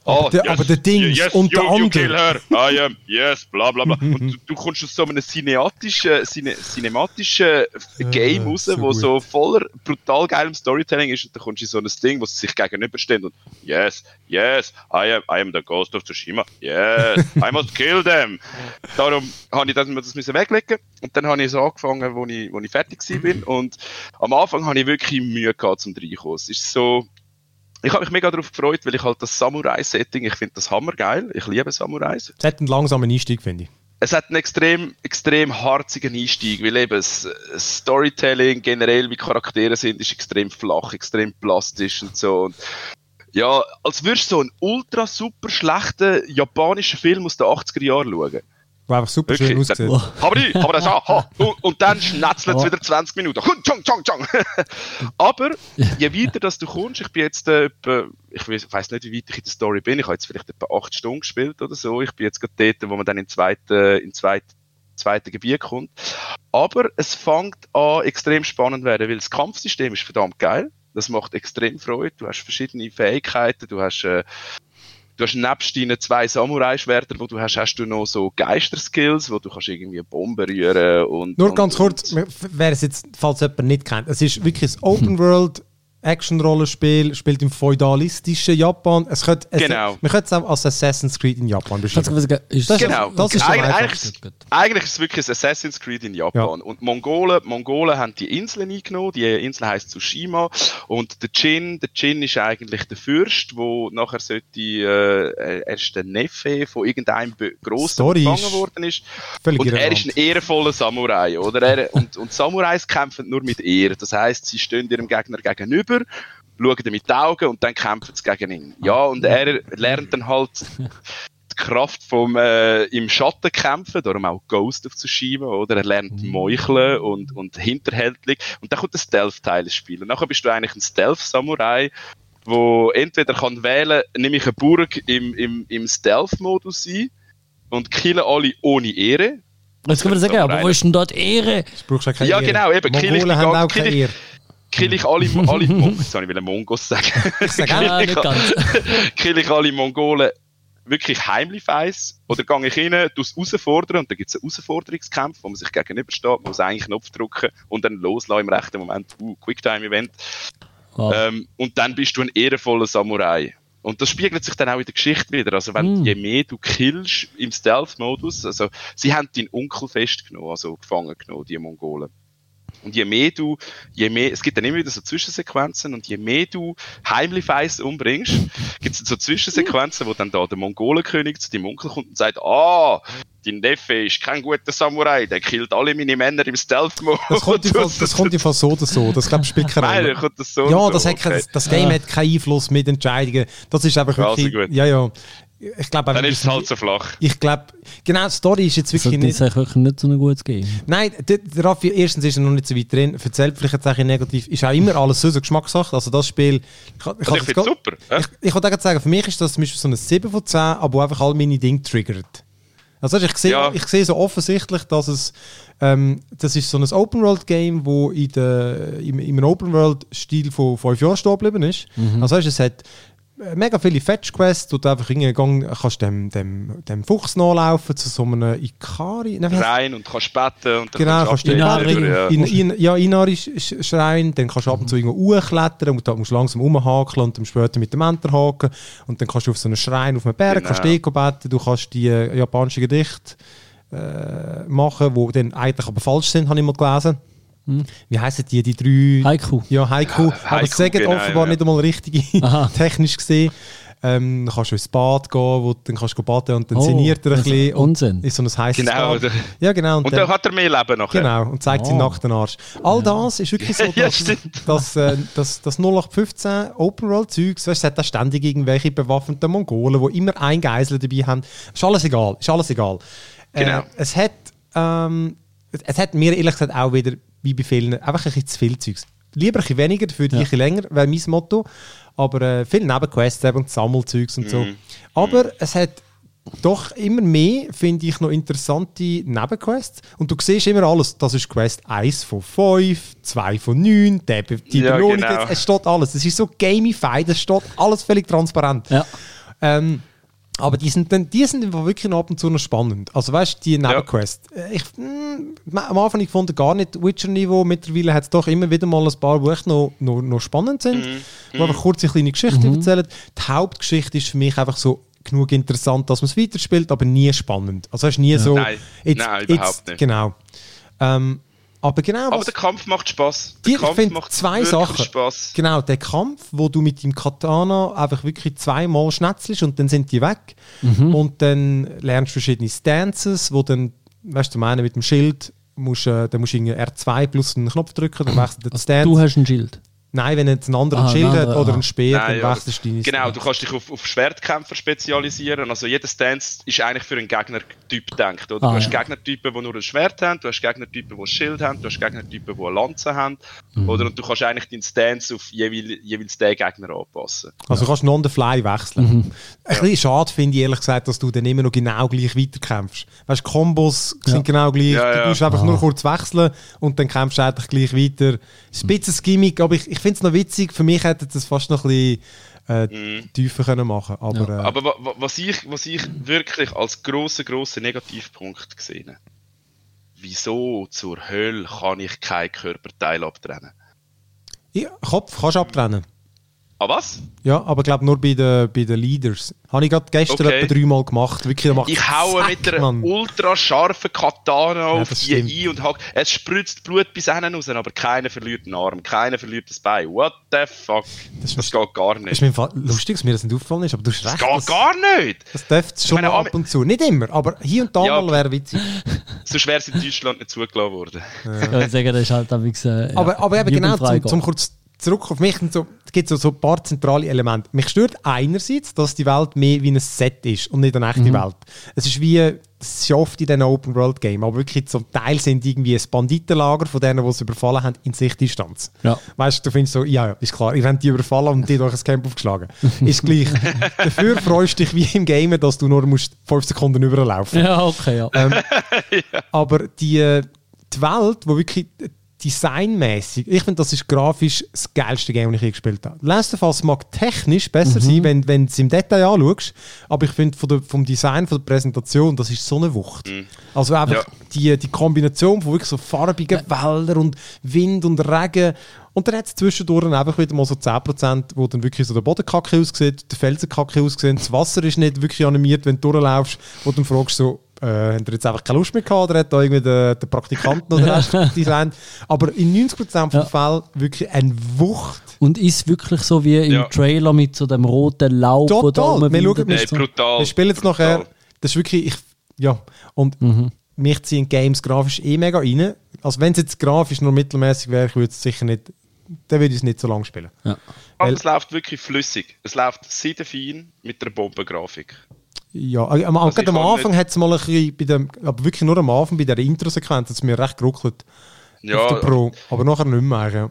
Aber der- aber der Dings yes, und you, you kill her, I am, yes, bla bla bla. Und du, du kommst aus so einem cineatischen, cine, cinematischen Game raus, so wo gut. so voller brutal geilem Storytelling ist und dann kommst du in so ein Ding, wo sie sich gegenüberstehen und yes, yes, I am, I am the ghost of Tsushima, yes, I must kill them. Darum habe ich das, das müssen weglegen und dann habe ich so angefangen, wo ich, wo ich fertig bin und am Anfang habe ich wirklich Mühe gehabt zum reinkommen. Es ist so, ich habe mich mega darauf gefreut, weil ich halt das Samurai-Setting, ich finde das hammergeil. Ich liebe Samurais. Es hat einen langsamen Einstieg, finde ich. Es hat einen extrem, extrem harzigen Einstieg, weil eben das Storytelling generell, wie Charaktere sind, ist extrem flach, extrem plastisch und so. Und ja, als würdest du so einen ultra super schlechten japanischen Film aus den 80er Jahren schauen. Wo einfach super schön Wirklich? aussieht. Oh. Aber die, aber das auch. ha. Und, und dann schnetzelt es Oh. wieder 20 Minuten. Hun, tschong, tschong, tschong. aber je weiter dass du kommst, ich bin jetzt äh, etwa, ich weiß nicht, wie weit ich in der Story bin, ich habe jetzt vielleicht etwa 8 Stunden gespielt oder so. Ich bin jetzt gerade dort, wo man dann in zweite, in zweite, zweite Gebiet kommt. Aber es fängt an extrem spannend werden, weil das Kampfsystem ist verdammt geil. Das macht extrem Freude. Du hast verschiedene Fähigkeiten, du hast äh, Du hast nebst deinen zwei Samurai-Schwertern, die du hast, hast du noch so Geister-Skills, wo du kannst irgendwie Bomben rühren und... Nur und, ganz kurz, Und, wer es jetzt, falls jemand nicht kennt, es ist wirklich ein Open-World Action-Rollenspiel, spielt im feudalistischen Japan. Es könnte, es, Genau. Man könnte es auch als Assassin's Creed in Japan beschreiben. ist Das- genau. das ist am eigentlich, eigentlich, ist, es wirklich ein Assassin's Creed in Japan. Und Mongolen, Mongolen haben die Inseln eingenommen. Die Insel heißt Tsushima. Und der Jin, der Jin ist eigentlich der Fürst, wo nachher sollte, äh, er ist der Neffe von irgendeinem Grossen Story gefangen worden ist. Völlig Und er irrelevant. ist ein ehrenvoller Samurai, oder? Er, und, und Samurais kämpfen nur mit Ehre. Das heißt, sie stehen ihrem Gegner gegenüber, schauen ihm in die Augen und dann kämpfen sie gegen ihn. Ja, und er lernt dann halt die Kraft vom äh, im Schatten kämpfen, darum auch Ghost of Tsushima, oder? Er lernt Meucheln und, und hinterhältlich. Und dann kommt der Stealth-Teil ins Spiel. Und nachher bist du eigentlich ein Stealth-Samurai, wo entweder kann wählen, nehme ich eine Burg im, im, im Stealth-Modus sein und killen alle ohne Ehre. Jetzt können wir sagen, aber wo ist denn dort Ehre? Das brauchst du auch keine Ja, Ehre. genau, eben, kill ich die haben ganze- auch keine kill ich- Ehre. Kill ich alle, alle Mon jetzt soll ich wieder Mongos sagen. Ich auch, nicht ganz. kill ich alle Mongolen wirklich heimlich weiss oder gehe ich rein, tu es herausfordern und dann gibt es einen Herausforderungskampf, wo man sich gegenübersteht, man muss einen Knopf drücken und dann loslassen im rechten Moment, uh, Quicktime-Event. Ah. Ähm, und dann bist du ein ehrenvoller Samurai. Und das spiegelt sich dann auch in der Geschichte wieder. Also, wenn Mm. je mehr du killst im Stealth-Modus, also, sie haben deinen Onkel festgenommen, also gefangen genommen, die Mongolen. Und je mehr du, je mehr, es gibt dann immer wieder so Zwischensequenzen und je mehr du heimlich Feiss umbringst, gibt es so Zwischensequenzen, wo dann da der Mongolenkönig zu deinem Onkel kommt und sagt, ah, dein Neffe ist kein guter Samurai, der killt alle meine Männer im Stealth-Modus. Das kommt, das Fall so oder so. Das glaube ich spielt keine Nein, Rolle. dann kommt das so Ja, das, so, hat okay. das Game Ja. hat keinen Einfluss mit Entscheidungen. Das ist einfach Also wirklich. gut. Ja, ja. Ich glaube Dann ist es halt so flach. Ich glaube, genau, die Story ist jetzt Das wirklich ist nicht. eigentlich wirklich nicht so ein gutes Game. Nein, der, der Raffi, erstens ist er noch nicht so weit drin. Erzählt vielleicht jetzt auch negativ. Ist auch immer alles so, so Geschmackssache. Also das Spiel. Ich, ich, Also ich finde es super. ja. Ich, ich wollte auch sagen, für mich ist das zum Beispiel so ein 7 von 10, aber einfach all meine Dinge triggert. Also ich sehe, Ja. ich sehe so offensichtlich, dass es ähm, das ist so ein Open-World-Game, wo in der, im, im Open-World-Stil von 5 Jahren stehen geblieben ist. Also weißt, es hat mega viele Fetch-Quests, wo du einfach hingegangen kannst dem, dem, dem Fuchs nachlaufen zu so einem Ikari. Nein, rein und kannst beten und dann Genau, kannst du Inari. ja. in, in, ja, Inari-Schrein, dann kannst du ab und zu irgendwo hochklettern und dann musst du langsam rumhakeln und dann später mit dem Enter haken und dann kannst du auf so einen Schrein auf einem Berg, Genau. kannst du Deko beten, du kannst die äh, japanischen Gedichte äh, machen, die dann eigentlich aber falsch sind, habe ich mal gelesen. Wie heissen die, die drei... Haiku. Ja, Haiku. aber Haiku, sie sagen genau, offenbar ja. nicht einmal richtig technisch gesehen. Ähm, dann kannst du ins Bad gehen, wo dann kannst du baden und dann oh, sinniert er ein bisschen. Unsinn. Ist so ein heißes genau, Bad. Ja, genau. Und, und dann, dann, hat er mehr Leben nachher. Genau, und zeigt oh. seinen nackten Arsch. All das ist wirklich so, dass, ja, dass, äh, dass, das 0815 Open World Zeugs, es hat da ständig irgendwelche bewaffneten Mongolen, die immer ein Geisel dabei haben. Ist alles egal, ist alles egal. Genau. Äh, es hat, ähm, es hat mir ehrlich gesagt auch wieder, wie bei vielen, einfach ein bisschen zu viel Zeugs. Lieber ein bisschen weniger, dafür ja. ein bisschen länger, wäre mein Motto. Aber äh, viele Nebenquests und Sammelzeugs und so. Mhm. Aber mhm. es hat doch immer mehr, finde ich, noch interessante Nebenquests. Und du siehst immer alles. Das ist Quest 1 von 5, 2 von 9, die, die ja, Belohnung. Genau. Es steht alles. Es ist so gamified, es steht alles völlig transparent. Ja. Ähm, aber die sind, dann, die sind wirklich ab und zu noch spannend. Also weißt du, die Nebenquest. Ja. Ich, mh, am Anfang ich fand gar nicht Witcher-Niveau. Mittlerweile hat es doch immer wieder mal ein paar, die echt noch, noch, noch spannend sind. Mhm. Wo einfach kurz eine kleine Geschichte mhm. erzählen. Die Hauptgeschichte ist für mich einfach so genug interessant, dass man es weiterspielt, aber nie spannend. Also es ist nie ja. so... Nein, jetzt, Nein überhaupt jetzt, nicht. Genau. Ähm, aber genau. Aber der Kampf macht Spaß. Der Kampf ich macht zwei Sachen. Spaß. Genau, der Kampf, wo du mit dem Katana einfach wirklich zweimal schnetzelst und dann sind die weg. Mhm. Und dann lernst du verschiedene Stances, wo dann, weißt du, meine mit dem Schild musst, äh, dann musst du R2 plus einen Knopf drücken, dann wechselt der also Stance. Du hast ein Schild. Nein, wenn jetzt ein anderer ah, Schild hat oder ein Speer, Nein, dann wechselst du deine Genau, du kannst dich auf, auf Schwertkämpfer spezialisieren. Also jeder Stance ist eigentlich für einen Gegnertyp gedacht. Oder? Ah, du hast ja. Gegnertypen, die nur ein Schwert haben, du hast Gegnertypen, die ein Schild haben, du hast Gegnertypen, die eine Lanze haben. Mhm. Oder? Und du kannst eigentlich deinen Stance auf jeweils, jeweils den Gegner anpassen. Also du kannst non the fly wechseln. Mhm. Ein bisschen schade finde ich ehrlich gesagt, dass du dann immer noch genau gleich weiterkämpfst. Weißt du, Kombos ja. sind genau gleich. Ja, du musst einfach ah. nur kurz wechseln und dann kämpfst du eigentlich gleich weiter. Es ist ein bisschen ein Gimmick, aber ich, ich finde es noch witzig. Für mich hätte das fast noch ein bisschen äh, mm. tiefer können machen Aber, ja. äh, aber was, ich, was ich wirklich als grossen, grossen Negativpunkt gesehen wieso zur Hölle kann ich keinen Körperteil abtrennen? Ja, Kopf kannst du abtrennen. Ah, was? Ja, aber ich glaube nur bei den, bei den Leaders. Habe ich gerade gestern okay. etwa dreimal gemacht. Wirklich, ich haue mit einer ultra scharfen Katana ja, auf die ein und hack. Es spritzt Blut bis hinten raus, aber keiner verliert einen Arm, keiner verliert das Bein. What the fuck? Das, das geht gar nicht. Das ist mir lustig, dass mir das nicht aufgefallen ist, aber du hast recht. Das geht gar nicht! Das dürfte schon meine, ab und zu. Nicht immer, aber hier und da ja, mal wäre witzig. Sonst wäre es in Deutschland nicht zugelassen worden. Ja. Ich sagen, das ist halt ein bisschen, ja, aber, aber eben genau, zum, zum kurz zurück auf mich, so, es gibt so, so ein paar zentrale Elemente. Mich stört einerseits, dass die Welt mehr wie ein Set ist und nicht eine echte mhm. Welt. Es ist wie, es ist oft in diesen Open-World-Game, aber wirklich zum Teil sind irgendwie ein Banditenlager von denen, die es überfallen haben, in Sichtdistanz. Ja. Weißt du, du findest so, ja, ist klar, ihr habt die überfallen und die durch ein Camp aufgeschlagen. ist gleich. Dafür freust du dich wie im Game, dass du nur musst 5 Sekunden überlaufen. Ja, okay, ja. Ähm, ja. Aber die, die Welt, wo wirklich designmäßig, ich finde, das ist grafisch das geilste Game, das ich je gespielt habe. Last of Us mag technisch besser mhm. sein, wenn, wenn du es im Detail anschaust, aber ich finde, vom Design, von der Präsentation, das ist so eine Wucht. Mhm. Also einfach ja. die, die Kombination von wirklich so farbigen ja. Wäldern und Wind und Regen und dann hat es zwischendurch einfach wieder mal so 10%, wo dann wirklich so der Bodenkacke aussieht, der Felsenkacke aussieht, das Wasser ist nicht wirklich animiert, wenn du durchlaufst, wo dann fragst so, äh, hat er jetzt einfach keine Lust mehr gehabt oder hat da irgendwie den, den Praktikanten oder Rest designt. Aber in 90% der ja. Fällen wirklich eine Wucht. Und ist wirklich so wie im ja. Trailer mit so dem roten Laub, Total. da wir, schauen, wir, so, brutal. wir spielen jetzt nachher. Das ist wirklich, ich, ja, und mhm. mich ziehen Games grafisch eh mega rein. Also wenn es jetzt grafisch nur mittelmäßig wäre, ich würde es sicher nicht, dann würde ich es nicht so lange spielen. Ja. Aber es läuft wirklich flüssig. Es läuft seitenfein mit einer Bombengrafik. Ja, äh, am, also am Anfang hat es mal ein bisschen, bei dem, aber wirklich nur am Anfang bei der Intro-Sequenz, hat es mir recht geruckelt. Ja. Auf der Pro, aber nachher nicht mehr. Ja.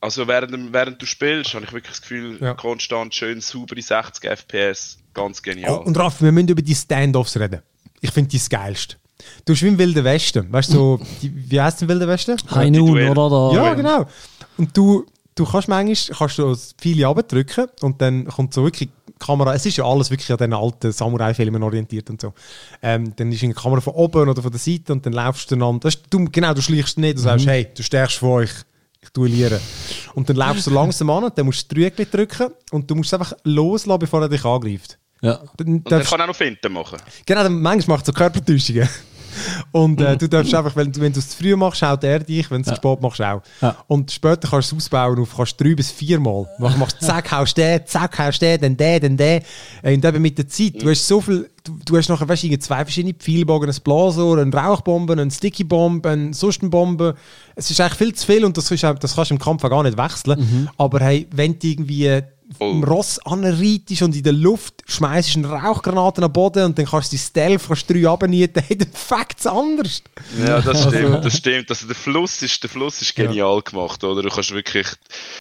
Also während, während du spielst, habe ich wirklich das Gefühl, ja. konstant schön, saubere 60 FPS, ganz genial. Oh, und Raff, wir müssen über die Standoffs reden. Ich finde die das geilste. Du bist wie im Wilden Westen. Weißt du, so, wie heißt es im Wilden Westen? Hainun, oder? Ja, genau. Und du, du kannst manchmal kannst du viele abdrücken und dann kommt so wirklich Kamera, es ist ja alles wirklich an den alten Samurai-Filmen orientiert und so. Ähm, dann ist eine Kamera von oben oder von der Seite und dann laufst du einander. Du, genau, du schleichst nicht, du sagst, mhm. hey, du stärkst vor euch, ich duelliere. Und dann laufst du langsam an, dann musst du das Trügel drücken und du musst es einfach loslassen, bevor er dich angreift. Ja. Dann, und dann kann er auch noch Finten machen. Genau, dann manchmal macht es so Körpertäuschungen. Und äh, du darfst einfach, wenn, wenn du es zu früh machst, schaut er dich, wenn du es ja. spät machst, auch. Ja. Und später kannst du es ausbauen auf kannst drei bis vier Mal. Dann machst du zack, haust den, zack, haust den, dann den, dann den. Äh, und eben mit der Zeit, du hast so viel, du, du hast nachher weißt, zwei verschiedene Pfeilbogen, ein Blasrohr, eine Rauchbombe, eine Sticky-Bombe, eine Sustenbombe. Es ist eigentlich viel zu viel und das, ist, das kannst du im Kampf auch gar nicht wechseln. Mhm. Aber hey, wenn du irgendwie oh. Ross anreitest und in der Luft schmeißt eine Rauchgranate am Boden und dann kannst du die Stealth kannst drei abnieten, hey, dann fängt es anders. Ja, das also- stimmt, das stimmt. Also der Fluss ist, der Fluss ist genial ja. gemacht, oder? Du kannst wirklich,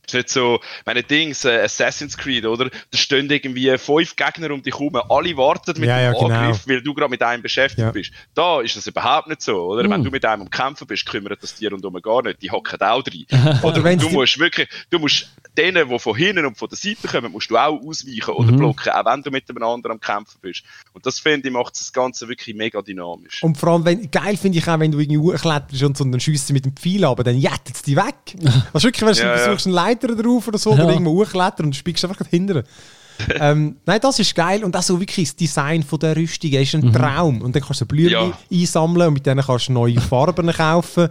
ist nicht so, meine Dings, äh, Assassin's Creed, oder? Da stehen irgendwie fünf Gegner um dich herum, alle warten mit ja, dem ja, genau. Angriff, genau. weil du gerade mit einem beschäftigt ja. bist. Da ist das überhaupt nicht so, oder? Mm. Wenn du mit einem am Kämpfen bist, kümmert das dir rundum gar nicht, die hocken auch drin. oder wenn du musst wirklich, du musst denen, die von hinten und von der Seite kommen, musst du auch ausweichen oder mhm. blocken, auch wenn du mit einem anderen am Kämpfen bist. Und das finde ich, macht das Ganze wirklich mega dynamisch. Und vor allem, wenn, geil finde ich auch, wenn du irgendwie hochkletterst und so dann schießt mit dem Pfeil aber dann jettet es dich weg. Also wirklich, wenn du ja, versuchst, ja. einen Leiter drauf oder so, ja. oder irgendwo hochklettern und du spiegst einfach hinterher. ähm, nein, das ist geil. Und auch so wirklich das Design von der Rüstung ist ein mhm. Traum. Und dann kannst du Blümchen ja. einsammeln und mit denen kannst du neue Farben kaufen.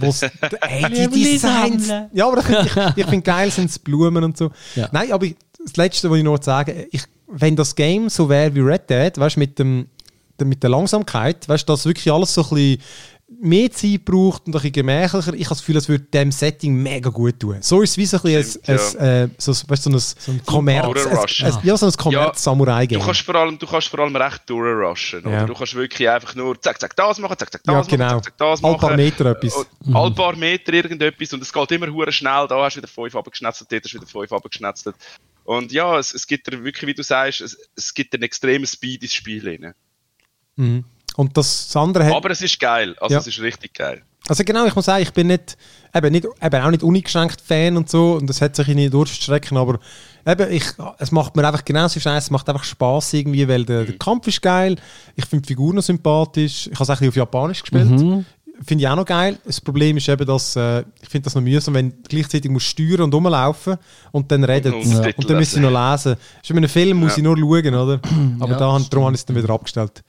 hey, die Designs. Ja, aber ich, ich finde geil sind es Blumen und so. Ja. Nein, aber das Letzte, was ich noch sagen ich, wenn das Game so wäre wie Red Dead, weißt mit dem mit der Langsamkeit, weißt du, dass wirklich alles so ein bisschen mehr Zeit braucht und ein bisschen gemächlicher. Ich habe das Gefühl, es würde dem Setting mega gut tun. So ist es wie so ein, Stimmt, ein, ja. ein, äh, so, weißt, so ein, so ein Kommerz, ein, ja, so ein Kommerz-Samurai-Game. Du, kannst vor allem, du kannst vor allem recht durchrushen. Ja. Du kannst wirklich einfach nur zack, zack, das machen, zack, zack, das ja, genau. machen, zack, zack, das machen. All paar Meter etwas. Mhm. All paar Meter irgendetwas und es geht immer hure schnell. Da hast du wieder fünf abgeschnetzelt, dort hast du wieder fünf abgeschnetzelt. Und ja, es, es gibt wirklich, wie du sagst, es, es gibt einen extremen Speed ins Spiel. Mhm. Und das andere hat, Aber es ist geil, also ja. es ist richtig geil. Also genau, ich muss sagen, ich bin nicht, eben, nicht, eben auch nicht uneingeschränkt Fan und so und das hat sich nicht durchstrecken, aber eben, ich, es macht mir einfach genauso Scheiße, es macht einfach Spaß irgendwie, weil der, der mhm. Kampf ist geil, ich finde die Figuren sympathisch, ich habe es eigentlich auf Japanisch gespielt, mhm. finde ich auch noch geil. Das Problem ist eben, dass äh, ich finde das noch mühsam, wenn du gleichzeitig musst steuern und rumlaufen und dann reden und, ja. und dann müssen sie noch lesen. Ist in einem Film muss ja. ich nur schauen, oder? Aber ja, da, darum habe ich es dann wieder abgestellt.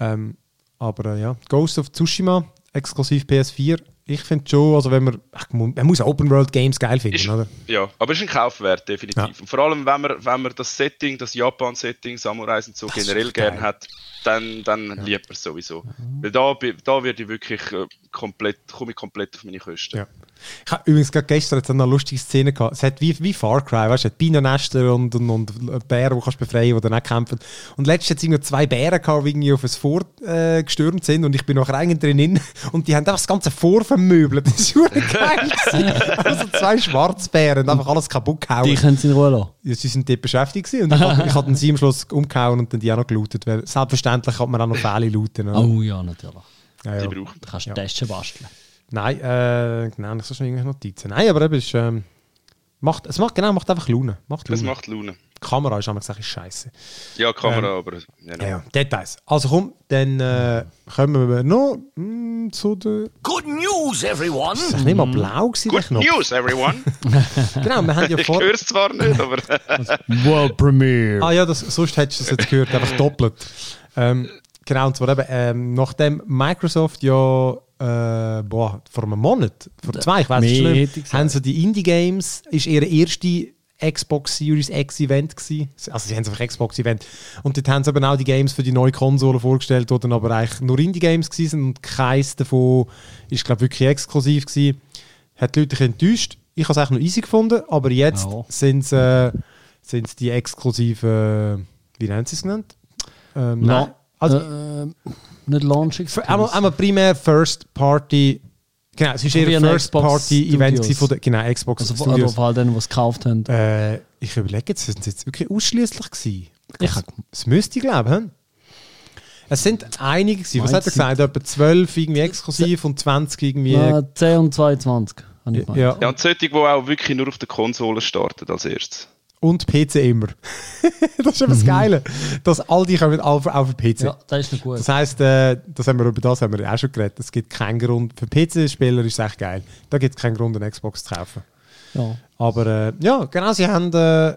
Ähm, aber äh, ja, Ghost of Tsushima, exklusiv PS4. Ich finde schon, also wenn man, ach, man muss Open World Games geil finden, ist, oder? Ja, aber es ist ein Kaufwert, definitiv. Ja. Und vor allem, wenn man, wenn man das Setting, das Japan-Setting, Samurai und so das generell gern hat, dann, dann ja. liebt man es sowieso. Mhm. Weil da, da werde ich wirklich äh, komplett, komme ich komplett auf meine Kosten. Ja. Ich habe übrigens gerade gestern jetzt eine lustige Szene gehabt. Es hat wie, wie Far Cry, weißt du, es hat Bienennester und, und, und Bären, die kannst befreien, die dann auch kämpfen. Und letztens hat es zwei Bären gehabt, die irgendwie auf ein Vor äh, gestürmt sind und ich bin nachher eigentlich drin und die haben einfach das ganze Vor vermöbelt. Das ist super geil. also zwei Schwarzbären, einfach alles kaputt gehauen. Die können sie in Ruhe lassen. Ja, sie sind dort beschäftigt und ich habe hab sie am Schluss umgehauen und dann die auch noch gelootet, weil selbstverständlich kann man auch noch Fälle looten. Oder? Oh ja, natürlich. Ja, ja. Die brauchen. Du kannst ja. Testen basteln. Nein, äh, genau, nicht so schnell irgendwelche Notizen. Nein, aber eben, ist, ähm, macht, es macht, genau, macht einfach Laune. Macht Laune. Es macht Laune. Die Kamera ist einmal gesagt, ist scheiße. Ja, Kamera, ähm, aber. Ja, ja, Details. Also komm, dann äh, kommen wir noch mh, hm, zu der. Good news, everyone! Ist das nicht mal blau gewesen, Good news, everyone! genau, wir haben ja vor. Ich höre es zwar nicht, aber. World Premiere! Ah ja, das, sonst hättest du es jetzt gehört, einfach doppelt. Ähm, genau, und zwar eben, ähm, nachdem Microsoft ja äh, boah, vor einem Monat, vor zwei, ich weiß nicht, haben sie die Indie-Games, ist ihre erste Xbox Series X Event gewesen. Also sie haben einfach Xbox Event. Und dort haben sie aber auch die Games für die neue Konsole vorgestellt, die dann aber eigentlich nur Indie-Games gewesen und keins davon ist, glaube wirklich exklusiv gewesen. Hat die Leute enttäuscht. Ich habe es eigentlich noch easy gefunden, aber jetzt oh. sind es äh, die exklusiven, wie nennen sie es genannt? Ähm, no. Also, äh, nicht Launch einmal, einmal primär First Party. Genau, es ist eher ein First Party Event von der genau, Xbox also, Studios. Also denen, die es gekauft haben. Äh, ich überlege jetzt, sind es jetzt wirklich ausschließlich gewesen? Ich, es müsste ich glauben. Es sind einige gewesen. Was hat er gesagt? Etwa 12 irgendwie exklusiv und 20 irgendwie. Ja, 10 und 22. Ja. ja, und solche, die auch wirklich nur auf der Konsole starten als erstes und PC immer. das ist eben das mhm. Geile, dass all die kommen auf, auf den PC. Ja, das ist noch gut. Das heisst, äh, das haben wir, über das haben wir auch schon geredet. Es gibt keinen Grund, für PC-Spieler ist es echt geil. Da gibt es keinen Grund, eine Xbox zu kaufen. Ja. Aber äh, ja, genau, sie haben, äh,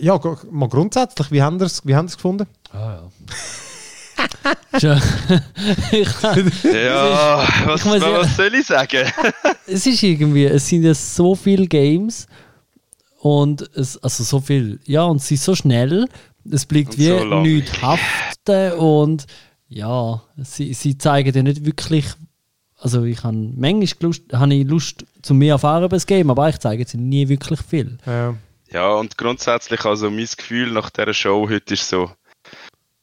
ja, mal grundsätzlich, wie haben sie es wie gefunden? Ah ja. Ich, Ja, was, muss ja- was soll ich sagen? es ist irgendwie, es sind ja so viele Games und es, also so viel, ja, und sie sind so schnell, es bleibt Und wie so nichts haften und ja, sie, sie zeigen ja nicht wirklich, also ich habe manchmal Lust, habe ich Lust zu mehr erfahren über das Game, aber eigentlich zeigen sie nie wirklich viel. Ja. Ja, und grundsätzlich, also mein Gefühl nach dieser Show heute ist so,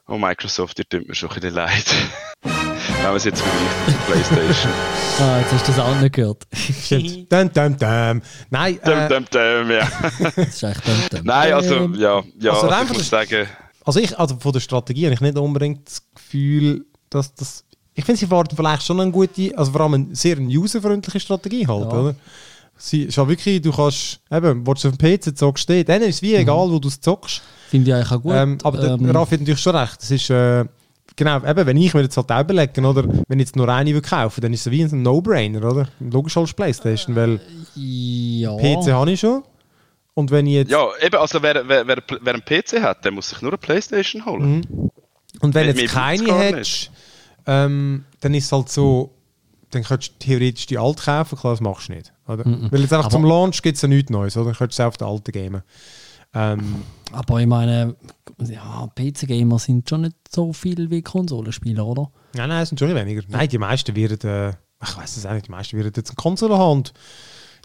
oh Microsoft, ihr tut mir schon ein bisschen leid. Wenn man es jetzt vergleicht mit der Playstation. Ah, jetzt hast du das auch nicht gehört. Dum, dum, dum. Nein, Dum, äh, dum, dum, ja. Das ist echt dumm, dumm. Nein, also, Ähm, ja, ja Also also ich muss das- sagen, also ich, also von der Strategie habe ich nicht unbedingt das Gefühl, dass das. Ich finde, sie fahren vielleicht schon eine gute, also vor allem eine sehr userfreundliche Strategie halt, Ja. oder? Sie ist wirklich, du kannst, eben, wo du auf dem PC zockst, dann ist es wie egal, wo du es zockst. Finde ich eigentlich auch gut. Ähm, aber Ähm, Raffi hat natürlich schon recht. Das ist, äh, genau, eben, wenn ich mir jetzt halt auch überlege, oder, wenn ich jetzt nur eine will kaufen, dann ist es wie ein No-Brainer, oder? Logisch als Playstation, weil ja. PC habe ich schon. Und wenn ich jetzt, ja, eben, also wer, wer, wer, wer einen PC hat, der muss sich nur eine Playstation holen. Mhm. und wenn mir- jetzt keine hättest, ähm, dann ist es halt so, dann könntest du theoretisch die alte kaufen, klar, das machst du nicht. Oder? Weil jetzt einfach Aber- zum Launch gibt es ja nichts Neues, oder? Dann könntest du es auf der alten gamen. Ähm, Aber ich meine, ja, PC-Gamer sind schon nicht so viel wie Konsolenspieler, oder? Nein, nein, es sind schon weniger. Nein, die meisten werden, äh, ich weiß es auch nicht, die meisten werden jetzt eine Konsole haben. Und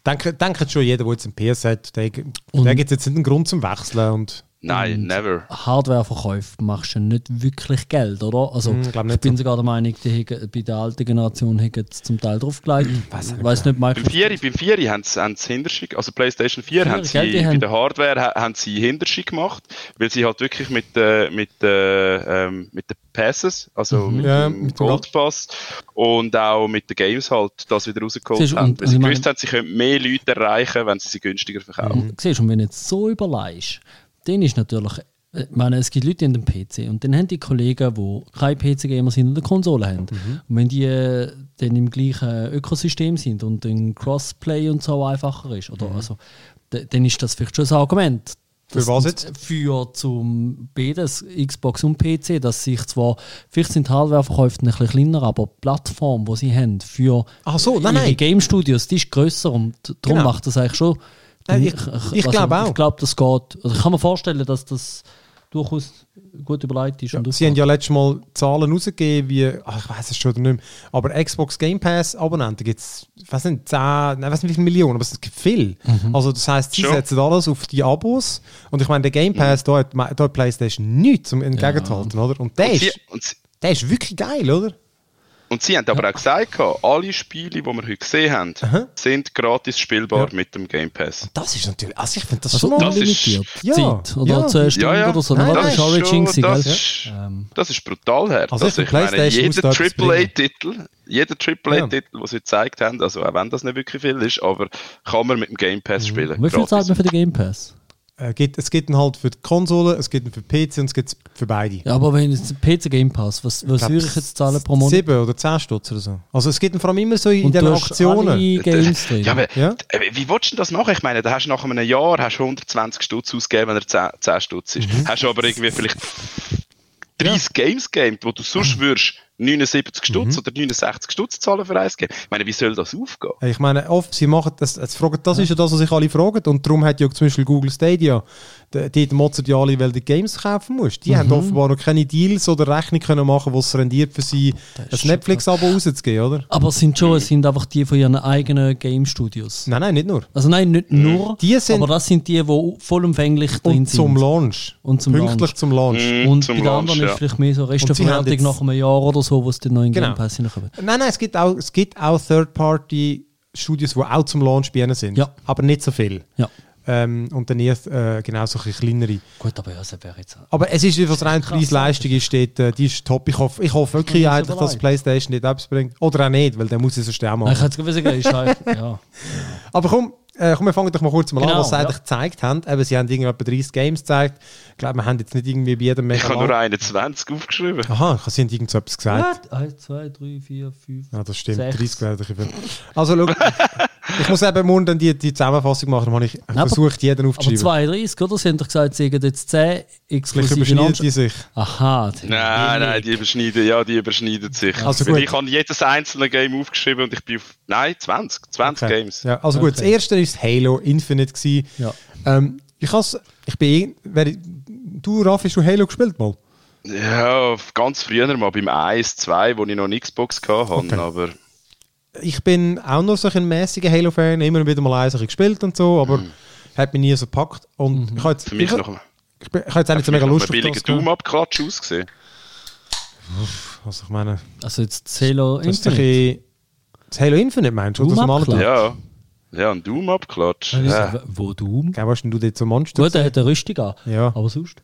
denke, denke schon jeder, der jetzt einen PS hat, der, der gibt jetzt nicht einen Grund zum Wechseln. Und Nein, never. Hardwareverkäufe machst du nicht wirklich Geld, oder? Also, glaub ich bin so. sogar der Meinung, die haben, bei der alten Generation haben sie zum Teil draufgelegt. Ich weiß nicht, Beim Microsoft. 4, beim 4 haben sie, haben sie Hinterschick, also PlayStation 4 Vier, haben sie gell, die bei haben- der Hardware ha- haben sie Hinterschick gemacht, weil sie halt wirklich mit, äh, mit, äh, ähm, mit den Passes, also mit Ja, dem mit dem Gold Pass und auch mit den Games halt das wieder rausgeholt Siehst haben. und- Weil sie ich gewusst meine- haben, sie können mehr Leute erreichen, wenn sie sie günstiger verkaufen. Siehst du, und wenn du jetzt so überlegst, dann ist natürlich, äh, ich meine, es gibt Leute, die haben einen PC und dann haben die Kollegen, die keine PC-Gamer sind und eine Konsole haben. Mhm. Und wenn die äh, dann im gleichen Ökosystem sind und ein Crossplay und so einfacher ist, oder also, d- dann ist das vielleicht schon ein Argument. Mhm. Für was jetzt? Für zum beides, Xbox und PC, dass sich zwar, vielleicht sind Hardwareverkäufe ein bisschen kleiner, aber die Plattform, die sie haben für Ach so, nein, ihre nein. Game Studios, die ist grösser und darum Genau. macht das eigentlich schon Nein, ich- ich glaube auch. Ich glaube, das geht. Also ich kann mir vorstellen, dass das durchaus gut überlegt ist. und sie haben ja letztes Mal Zahlen rausgegeben, wie, ach, ich weiß es schon nicht mehr, aber Xbox Game Pass Abonnenten gibt es, ich weiß nicht, 10, nein, ich weiß nicht wie viele Millionen, aber es gibt viel. Mhm. Also das heisst, sie Schon. setzen alles auf die Abos und ich meine, der Game Pass, da, hat, da hat PlayStation nichts um entgegenzuhalten, oder? Und der Und, ist, und, der ist wirklich geil, oder? Und sie haben aber auch gesagt, alle Spiele, die wir heute gesehen haben, sind gratis spielbar Ja. mit dem Game Pass. Das ist natürlich, also ich finde das Also schon mal... das ist- unlimitiert Ja, Zeit. Oder ja. 10 Stunden Ja, ja. oder so. Nein, Nein, das ist schon, das, gell? ist, Ähm, das ist brutal her. Also Also ich meine, jeder AAA-Titel, jeder AAA-Titel, den sie gezeigt haben, also auch wenn das nicht wirklich viel ist, aber kann man mit dem Game Pass spielen. Wie viel gratis. zahlt man für den Game Pass? Äh, gibt, es gibt ihn halt für die Konsole, es gibt ihn für PC und es gibt es für beide. Ja, aber wenn jetzt PC Game Pass, was, was glaub, würde ich jetzt zahlen pro Monat? Sieben oder zehn Stutz oder so. Also es gibt ihn vor allem immer so in Und den Aktionen. alle Games drin. Ja, aber Ja. äh, wie willst du denn das machen? Ich meine, da hast du nach einem Jahr hast du 120 Stutz ausgegeben, wenn er 10, 10 Stutz ist. Mhm. Hast du aber irgendwie vielleicht 30 Games gegeben, wo du sonst würdest 79 Stutz Mhm. oder 69 Stutz zahlen für ein Game. Ich meine, wie soll das aufgehen? Ich meine, oft, sie machen das, das, fragen, das ist ja das, was sich alle fragen. Und darum hat ja zum Beispiel Google Stadia, die, die motzen ja alle, weil du Games kaufen musst. Die Mhm. haben offenbar noch keine Deals oder Rechnung können machen, die es rendiert für sie, ein Netflix-Abo rauszugeben, oder? Aber es sind schon, es sind einfach die von ihren eigenen Game Studios. Nein, nein, nicht nur. Also nein, nicht nur, Die sind- aber das sind die, die vollumfänglich drin Und zum sind. Launch. Und zum Pünktlich Launch. zum Launch. Mm, Und zum bei den anderen Launch, ist vielleicht mehr so jetzt- nach einem Jahr oder so, wo es den neuen Genau. Game Pass hineinkommt. Nein, nein, es gibt auch, es gibt auch Third-Party-Studios, die auch zum Launch bei ihnen sind. Ja. Aber nicht so viel. Ja. Ähm, und dann erst äh, genau so ein bisschen kleinere. Gut, aber ja, das wäre jetzt... Aber es ist, was rein. Preis-Leistung ist, steht, äh, die ist top. Ich hoffe, ich hoffe wirklich Ja, eigentlich, dass. PlayStation nicht etwas bringt. Oder auch nicht, weil der muss es sonst auch Nein, ich machen. hätte es gewusst, ist halt, ja. Aber komm, äh, komm, wir fangen doch mal kurz mal an, Genau, was sie ja. eigentlich gezeigt haben. Eben, sie haben irgendwie etwa 30 Games gezeigt. Ich glaube, wir haben jetzt nicht irgendwie bei jedem Ich mega habe nur lang- 21 aufgeschrieben. Aha, sie haben irgend so etwas gesagt. What? 1, 2, 3, 4, 5... Ja, das stimmt. Sechs. 30 wäre viel. Also, schau, ich muss eben morgen dann die, die Zusammenfassung machen, habe ich Aber- versucht, jeden Aber aufzuschreiben. 32, oder? Sie haben doch gesagt, sie haben jetzt 10 Vielleicht exklusive überschneiden Landschaft- die sich. Aha. Nein, nein, die überschneiden, ja, die überschneiden sich. Also gut. ich habe jedes einzelne Game aufgeschrieben und ich bin auf, nein, 20, 20 Okay. Games. Ja, also gut, das Okay. erste ist Halo Infinite. Gewesen. Ja. Ähm, ich, has, ich bin. eh- wer- Du, Raf, hast du Halo gespielt mal? Ja, ganz früher mal beim 1, 2, wo ich noch eine Xbox hatte, Okay. aber Ich bin auch noch so ein mäßiger Halo-Fan, immer wieder mal eins gespielt und so, aber hat mich nie so gepackt. Und ich habe jetzt, Mhm. für mich ich, noch, ich, bin- ich habe jetzt auch nicht so mega Lust auf billiger das. gehabt. Doom-Abklatsch ausgesehen. Also ich meine, Also jetzt das Halo das Infinite. Das Halo Infinite meinst du? Oder das Doom abgeladen? Ja. Ja, ein Doom-Abklatsch. Ja. Ja. Wo Doom? Gell, was denn du dort so Monster? Gut, er hat eine Rüstung an. Ja. Aber sonst?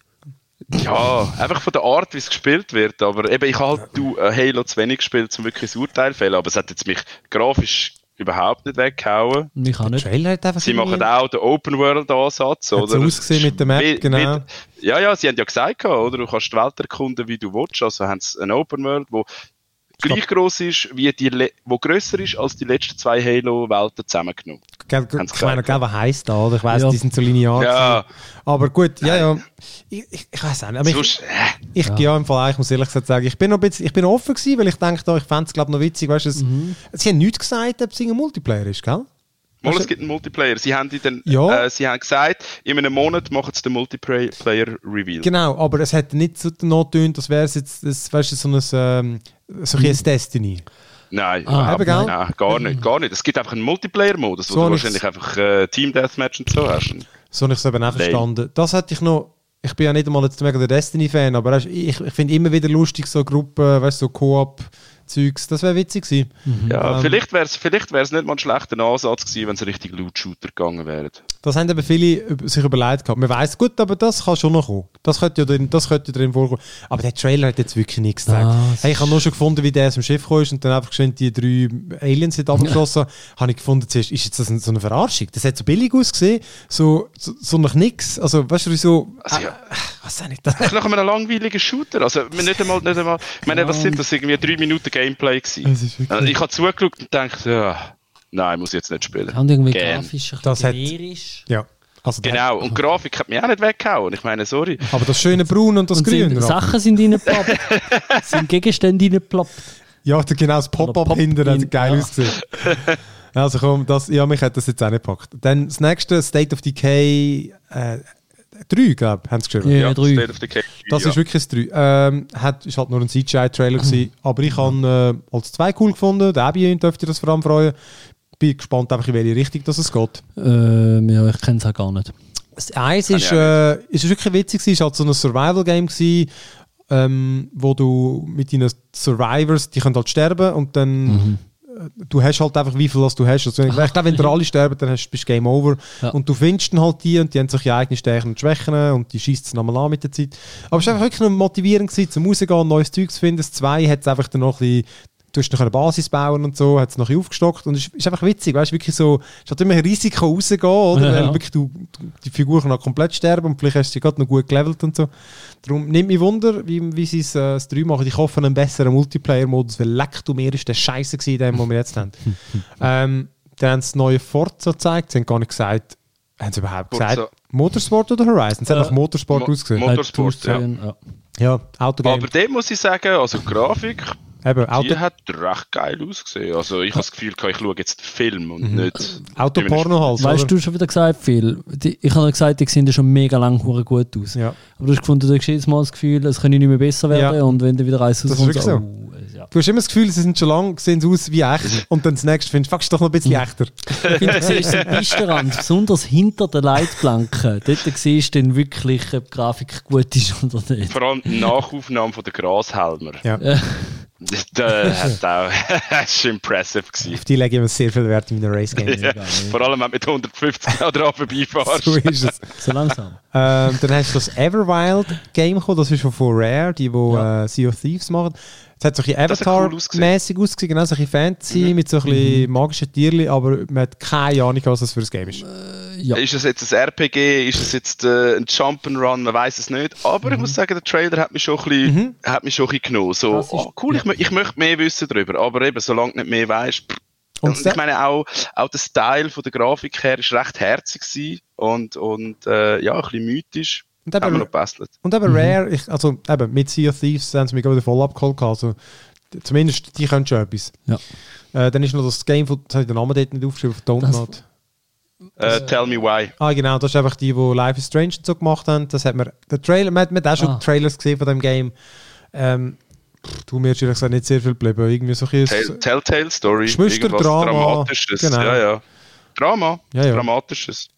ja, einfach von der Art, wie es gespielt wird. Aber eben, ich habe halt du, äh, Halo zu wenig gespielt, um wirklich ein Urteil zu fällen. Aber es hat jetzt mich grafisch überhaupt nicht weggehauen. Mich auch Der nicht. Trailer hat einfach Sie machen auch den Open-World-Ansatz, Hat oder? so ausgesehen mit der Map, Wie- genau. mit- ja, ja, sie haben ja gesagt, oder? Du kannst die Welt erkunden, wie du willst. Also haben sie eine Open-World, wo gleich groß ist, wie die, Le wo grösser ist als die letzten zwei Halo-Welten zusammengenommen. Gell, ich meine, gell, was heisst da? Oder? Ich weiss, Ja. die sind so linear. Ja. Aber gut, ja, ja. Ich, ich, ich weiß auch nicht. Aber ich, äh, ich ja. im Fall, ich muss ehrlich gesagt sagen, ich bin noch ein bisschen, ich bin offen gewesen, weil ich dachte, ich fände es glaube noch witzig, weißt du, es- Mhm. sie haben nichts gesagt, ob es ein Multiplayer ist, gell? Mal, es gibt einen Multiplayer. Sie haben, den, Ja. äh, sie haben gesagt, in einem Monat machen sie den Multiplayer-Reveal. Genau, aber es hat nicht so danach getönt, als wäre es jetzt, das, weißt du, so ein, ähm, so ein Destiny. Nein, Ah, eben, gell? Nein, gar nicht, gar nicht. Es gibt einfach einen Multiplayer-Modus, wo So du nichts. wahrscheinlich einfach äh, Team Deathmatch und so hast. So habe ich es eben auch Nein. verstanden. Das hätte ich noch, ich bin ja nicht einmal jetzt mega der Destiny-Fan, aber ich, ich finde immer wieder lustig, so Gruppen, weißt du, so Koop-Zeugs, das wäre witzig gewesen. Ja, Ähm, vielleicht wäre es vielleicht wär's nicht mal ein schlechter Ansatz gewesen, wenn es richtig Loot-Shooter gegangen wäre. Das haben eben viele sich überlegt gehabt. Man weiss gut, aber das kann schon noch kommen. Das könnte ja drin, das könnte ja drin vorkommen. Aber der Trailer hat jetzt wirklich nichts gesagt. Ah, das hey, ich habe nur schon gefunden, wie der aus dem Schiff gekommen ist und dann einfach geschwind die drei Aliens sind abgeschossen. habe ich gefunden, zuerst, ist jetzt das so eine Verarschung? Das hat so billig ausgesehen, so, so, so nach nichts. Also, weißt du, so. Also, ja. äh, was auch nicht. Nach einem langweiligen Shooter. Also, wir nicht einmal, nicht einmal, ich meine, was sind das? Irgendwie drei Minuten Gameplay gewesen. Es ist wirklich- Also, ich habe zugeschaut und gedacht, ja, nein, muss ich jetzt nicht spielen. Haben irgendwie Gern. grafisch ein Das bisschen hat- ja. Also Genau, und Grafik hat mich auch nicht weggehauen. Ich meine, sorry. Aber das schöne Braun und das Und Grün. sind. Sachen sind reingeploppt. sind Gegenstände reingeploppt. Ja, genau das Pop-Up Pop-in, hinten hat geil ja. ausgesehen. Also komm, das, ja, mich hat das jetzt auch nicht gepackt. Dann das nächste, State of Decay äh, 3, glaube ich, haben sie geschrieben. Ja, drei. State of Decay. Das ja. ist wirklich ein 3. Ähm, hat, ist halt nur ein CGI-Trailer gewesen, aber ich habe äh, als 2 cool gefunden. Der Abby dürfte das vor allem freuen. Bin gespannt, einfach in welche Richtung das es geht. Ähm, ja, ich kenne es auch gar nicht. Das Eins Kann ist, äh, ist wirklich witzig, gewesen. ist halt so ein Survival-Game ähm, wo du mit deinen Survivors, die können halt sterben und dann äh, du hast halt einfach wie viel was du hast. Also, wenn- ich glaube, wenn dir alle sterben, dann hast, bist du Game Over. Ja. Und du findest dann halt die und die haben solche eigene Stärken und Schwächen und die schießt es nochmal an mit der Zeit. Aber es war einfach wirklich noch motivierend gewesen, zum rausgehen, neues Zeug zu finden. Das zwei hat es einfach dann noch ein bisschen Du hast noch eine Basis bauen und so, hat es noch ein aufgestockt und es ist, ist einfach witzig, weißt du, wirklich so, es hat immer ein Risiko rausgehen, oder? Ja. Weil wirklich du, die Figur kann auch komplett sterben und vielleicht hast du sie gerade noch gut gelevelt und so. Darum nimmt mich Wunder, wie, wie sie es, äh, das 3 machen. Ich hoffe, einen besseren Multiplayer-Modus, weil leck du mir ist der Scheiße gewesen, den wir jetzt haben. ähm, dann haben sie das neue Forza gezeigt, sie haben gar nicht gesagt, haben sie überhaupt Forza. gesagt, Motorsport oder Horizon? Es hat Äh, nach Motorsport Mo- ausgesehen. Mo- Motorsport, Tourstreien, ja. ja, Autogame. Aber dem muss ich sagen, also Grafik, Eben, Auto, die hat recht geil ausgesehen. Also ich habe das Gefühl, gehabt, ich schaue jetzt den Film und nicht... Autoporno halt, Weißt du schon wieder gesagt, Phil? Die, ich habe gesagt, die sehen ja schon mega lang hure gut aus. Ja. Aber du hast gefunden, du hast jedes Mal das Gefühl, es könnte nicht mehr besser werden Ja. und wenn du wieder eins ist rauskommt, wirklich so, so. oh, äh, ja. Du hast immer das Gefühl, sie sind schon lang, sehen sie aus wie echt und dann das nächste findest du, fuck, doch noch ein bisschen echter. Ich finde, du siehst am Pistenrand, besonders hinter den Leitplanken, dort siehst du dann wirklich, ob die Grafik gut ist oder nicht. Vor allem die Nachaufnahme von der Grashelmer. Ja. Das, ist impressive gewesen. Auf die lege ich immer sehr viel Wert in meinen Race-Games. Ja, vor allem, wenn du mit 150 dran vorbeifahrst. So ist es. So langsam. Ähm, dann hast du das Everwild-Game gekommen, das ist schon von Rare, die, die Ja. äh, Sea of Thieves machen. Es hat so ein hat cool Avatar-mäßig ausgesehen, genau, so ein bisschen Fantasy mit so ein bisschen magischen Tierchen, aber man hat keine Ahnung, was das für ein Game ist. Ja. Ist es jetzt ein RPG, ist es jetzt äh, ein Jump'n'Run, man weiß es nicht. Aber ich muss sagen, der Trailer hat mich schon ein bisschen, hat mich schon ein bisschen genommen. So, ist- oh, cool, ich, ich möchte mehr wissen darüber. Aber eben, solange du nicht mehr weißt, Und, und ich meine auch, auch der Style von der Grafik her ist recht herzig gewesen und, und äh, ja, ein bisschen mythisch. Und eben, noch und eben mhm. Rare, ich, also eben mit Sea of Thieves haben sie mich wieder voll abgeholt. Also, zumindest die können schon etwas. Ja. Äh, dann ist noch das Game, von, das habe ich den Namen dort nicht aufgeschrieben, von Don't Uh, tell me why. Ah, genau, das ist einfach die, die Life is Strange so gemacht haben. Das hat man, der Trailer, man, man hat auch schon ah. Trailers gesehen von dem Game. Ähm, du mir ehrlich gesagt nicht sehr viel geblieben. Irgendwie so ein Tell, Telltale Story. Drama. Dramatisches. Genau. Ja, ja. Drama. Ja, ja. Dramatisches.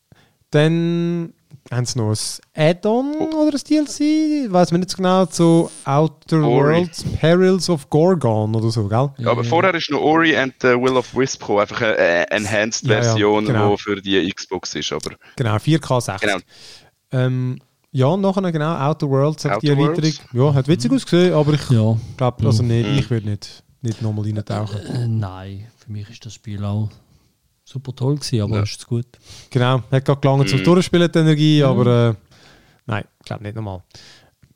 Dann haben sie noch ein Add-on oh. oder ein DLC? Weiß mir nicht genau, zu Outer Ori. Worlds Perils of Gorgon oder so, gell? Ja, aber vorher ist noch Ori and the Will of Wisp gekommen, einfach eine Enhanced-Version, ja, ja, genau. die für die Xbox ist. Aber genau, 4K 60. Genau. Ähm, ja, nachher genau, Outer Worlds hat die Erweiterung. Ja, hat witzig ausgesehen, aber ich ja. glaube, also nee, mhm. ich würde nicht, nicht nochmal reintauchen. Äh, nein, für mich ist das Spiel auch super toll gewesen, aber ja. ist es gut. Genau, hat gerade gelangt mhm. zum Durchspielen, die Energie, mhm. aber äh, nein, ich glaube nicht nochmal.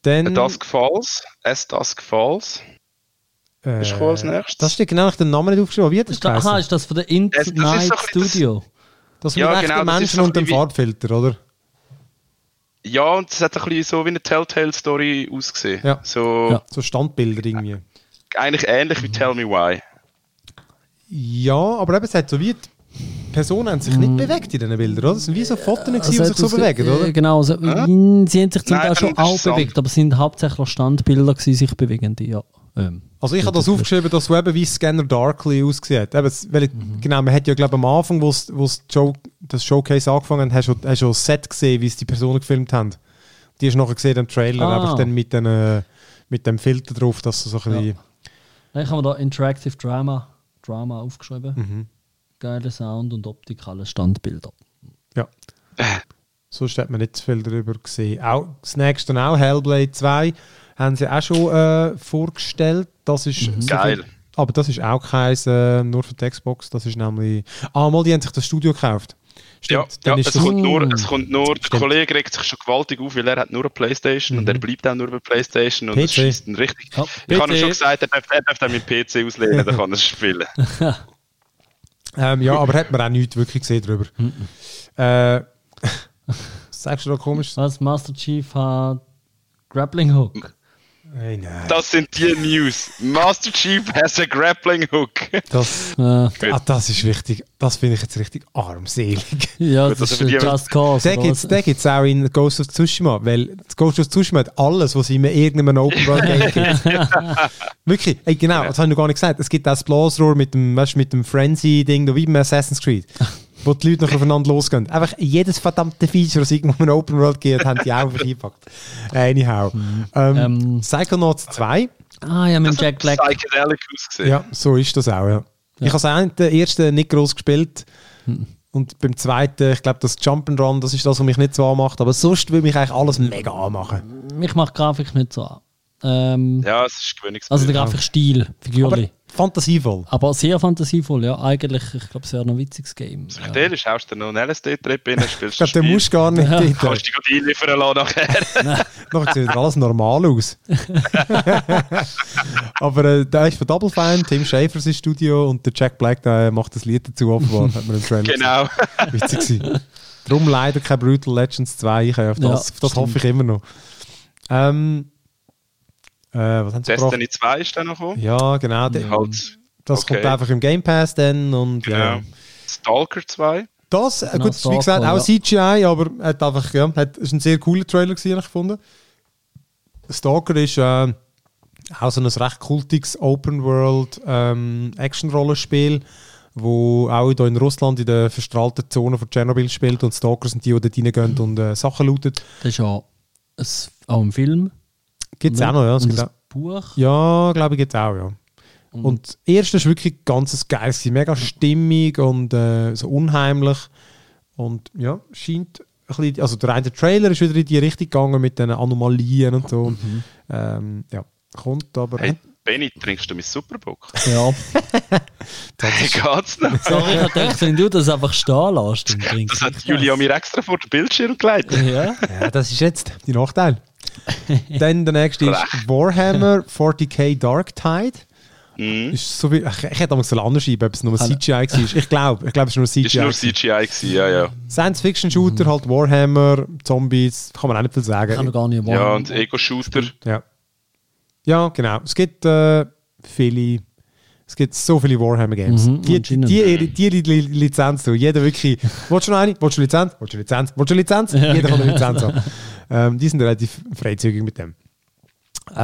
Dann, A Dusk Falls, S Dusk Falls. Äh, ist cool als nächstes. Das steht genau, ich den Namen nicht aufgeschrieben. Wie hat das ist Aha, ist das von der Inside Night Studio? Das, das mit ja, genau, Menschen und dem Farbfilter, oder? Ja, und es hat ein bisschen so wie eine Telltale-Story ausgesehen. Ja. So, ja, so Standbilder irgendwie. Eigentlich ähnlich wie Tell Me Why. Ja, aber eben, es hat so wie Personen haben sich nicht mm. bewegt in diesen Bildern, oder? Es sind wie so Fotos, die also sich so bewegen, oder? Genau, also, ja? sie haben sich zum Teil schon auch bewegt, aber es sind hauptsächlich Standbilder, die sich bewegende, ja. Ähm, also ich habe das aufgeschrieben, dass so eben wie Scanner Darkly aussieht. Eben, weil, mhm. Genau, man hat ja glaube am Anfang, wo das Showcase angefangen hat, hast du schon das Set gesehen, wie es die Personen gefilmt haben. Die hast du nachher gesehen im Trailer, ah. einfach dann mit, den, äh, mit dem Filter drauf, dass du so ein bisschen... Ja. Ich habe da Interactive Drama, Drama aufgeschrieben. Mhm geiler Sound und Optik, alles Standbilder. Ja. Sonst hat man nicht zu viel darüber gesehen. Auch das nächste auch, Hellblade 2, haben sie auch schon äh, vorgestellt. Das ist mhm. geil. aber das ist auch kein äh, nur für die Xbox. Das ist nämlich. Ah, mal, die haben sich das Studio gekauft. Stimmt, ja, ja es, kommt nur, es kommt nur, der Kollege regt sich schon gewaltig auf, weil er hat nur eine Playstation mhm. und er bleibt auch nur bei Playstation und PC. das schießt ihn richtig. Oh, ich habe schon gesagt, er darf, er darf dann mit PC auslehnen, dann kann er spielen. Ähm, ja, aber hat man auch nichts wirklich gesehen darüber. äh, sagst du da komisch? Was? Master Chief hat Grappling Hook. Hey. Das sind die News. Master Chief has a grappling hook. Das, äh, ah, das ist wichtig. Das finde ich jetzt richtig armselig. Ja, das, das ist Just Cause. Den gibt es auch in Ghost of Tsushima, weil Ghost of Tsushima hat alles, was es in irgendeinem Open World Game gibt. Wirklich, ey, genau, das habe ich noch gar nicht gesagt. Es gibt auch das Blasrohr mit dem, weißt, mit dem Frenzy-Ding, wie beim Assassin's Creed wo die Leute noch aufeinander losgehen. Einfach jedes verdammte Feature, das irgendwo in Open World geht, haben die auch einfach eingepackt. Anyhow. Mhm. Ähm, ähm, Psychonauts 2. Ah ja, mit Jack Black. Psychedelic ausgesehen. Ja, so ist das auch, ja. ja. Ich habe es auch den ersten nicht groß gespielt. Mhm. Und beim zweiten, ich glaube, das Jump'n'Run, das ist das, was mich nicht so anmacht. Aber sonst will mich eigentlich alles mega anmachen. Mich macht Grafik nicht so an. Ähm, ja, es ist gewöhnungsbildlich. Also der Grafikstil, Figürli. Fantasievoll. Aber sehr fantasievoll, ja. Eigentlich, ich glaube, es wäre noch ein witziges Game. Psychedelisch, ja. hast du noch einen LSD-Trip rein, spielst du Ich glaube, der musst gar nicht ja. dort. Kannst du dich einliefern lassen nachher. nachher sieht alles normal aus. Aber äh, der ist von Double Fine, Tim Schäfers Studio und der Jack Black der macht das Lied dazu offenbar, hat man im Trailer Genau. Witzig gewesen. Darum leider kein Brutal Legends 2, ich, auf das, ja, auf das hoffe ich immer noch. Ähm, äh, was haben sie Destiny 2 ist dann noch gekommen? Ja, genau. Ja. Halt, das okay. kommt einfach im Game Pass dann und genau. ja. Stalker 2. Das, äh, gut, Stalker, wie gesagt, auch ja. CGI, aber hat einfach, ja, hat, ist ein sehr cooler Trailer gewesen, ich gefunden. Stalker ist äh, auch so ein recht kultiges Open-World ähm, Action-Rollenspiel, wo auch hier in Russland in der verstrahlten Zone von Tschernobyl spielt und Stalker sind die, die dort reingehen und äh, Sachen looten. Das ist ja ein, auch ein Film. Gibt es auch noch, ja. Es gibt auch, Buch? Ja, glaube ich, gibt es auch, ja. Mhm. Und das erste ist wirklich ganz geil, mega stimmig und äh, so unheimlich. Und ja, scheint ein bisschen, also der eine Trailer ist wieder in die Richtung gegangen mit den Anomalien und so. Mhm. Ähm, ja, kommt aber. Hey, Benny, trinkst du mit Superbock? Ja. das geht's noch. Sorry, ich dachte, wenn du das einfach stehen lässt. Das hat Julia mir extra vor den Bildschirm gelegt. Ja. ja, das ist jetzt die Nachteil. Dann der nächste ist Warhammer 40k Dark Tide. Mhm. Ist so viel, ich, ich hätte damals anders schreiben, ob es nur CGI war. Ich glaube, ich glaube, es war nur CGI. Ist nur CGI gewesen, ja, ja. Science-Fiction-Shooter, halt Warhammer, Zombies, kann man auch nicht viel Ich kann sagen. noch gar nicht Ja, warnen. und Ego-Shooter. Ja, ja genau. Es gibt äh, viele, es gibt so viele Warhammer-Games. Mhm, die, die, die, die, die, die Lizenz zu. Jeder wirklich, willst du noch eine? Willst du Lizenz? Willst du Lizenz? Willst du Lizenz? Jeder kann eine Lizenz haben. Ähm, die sind relativ freizügig mit dem. Äh,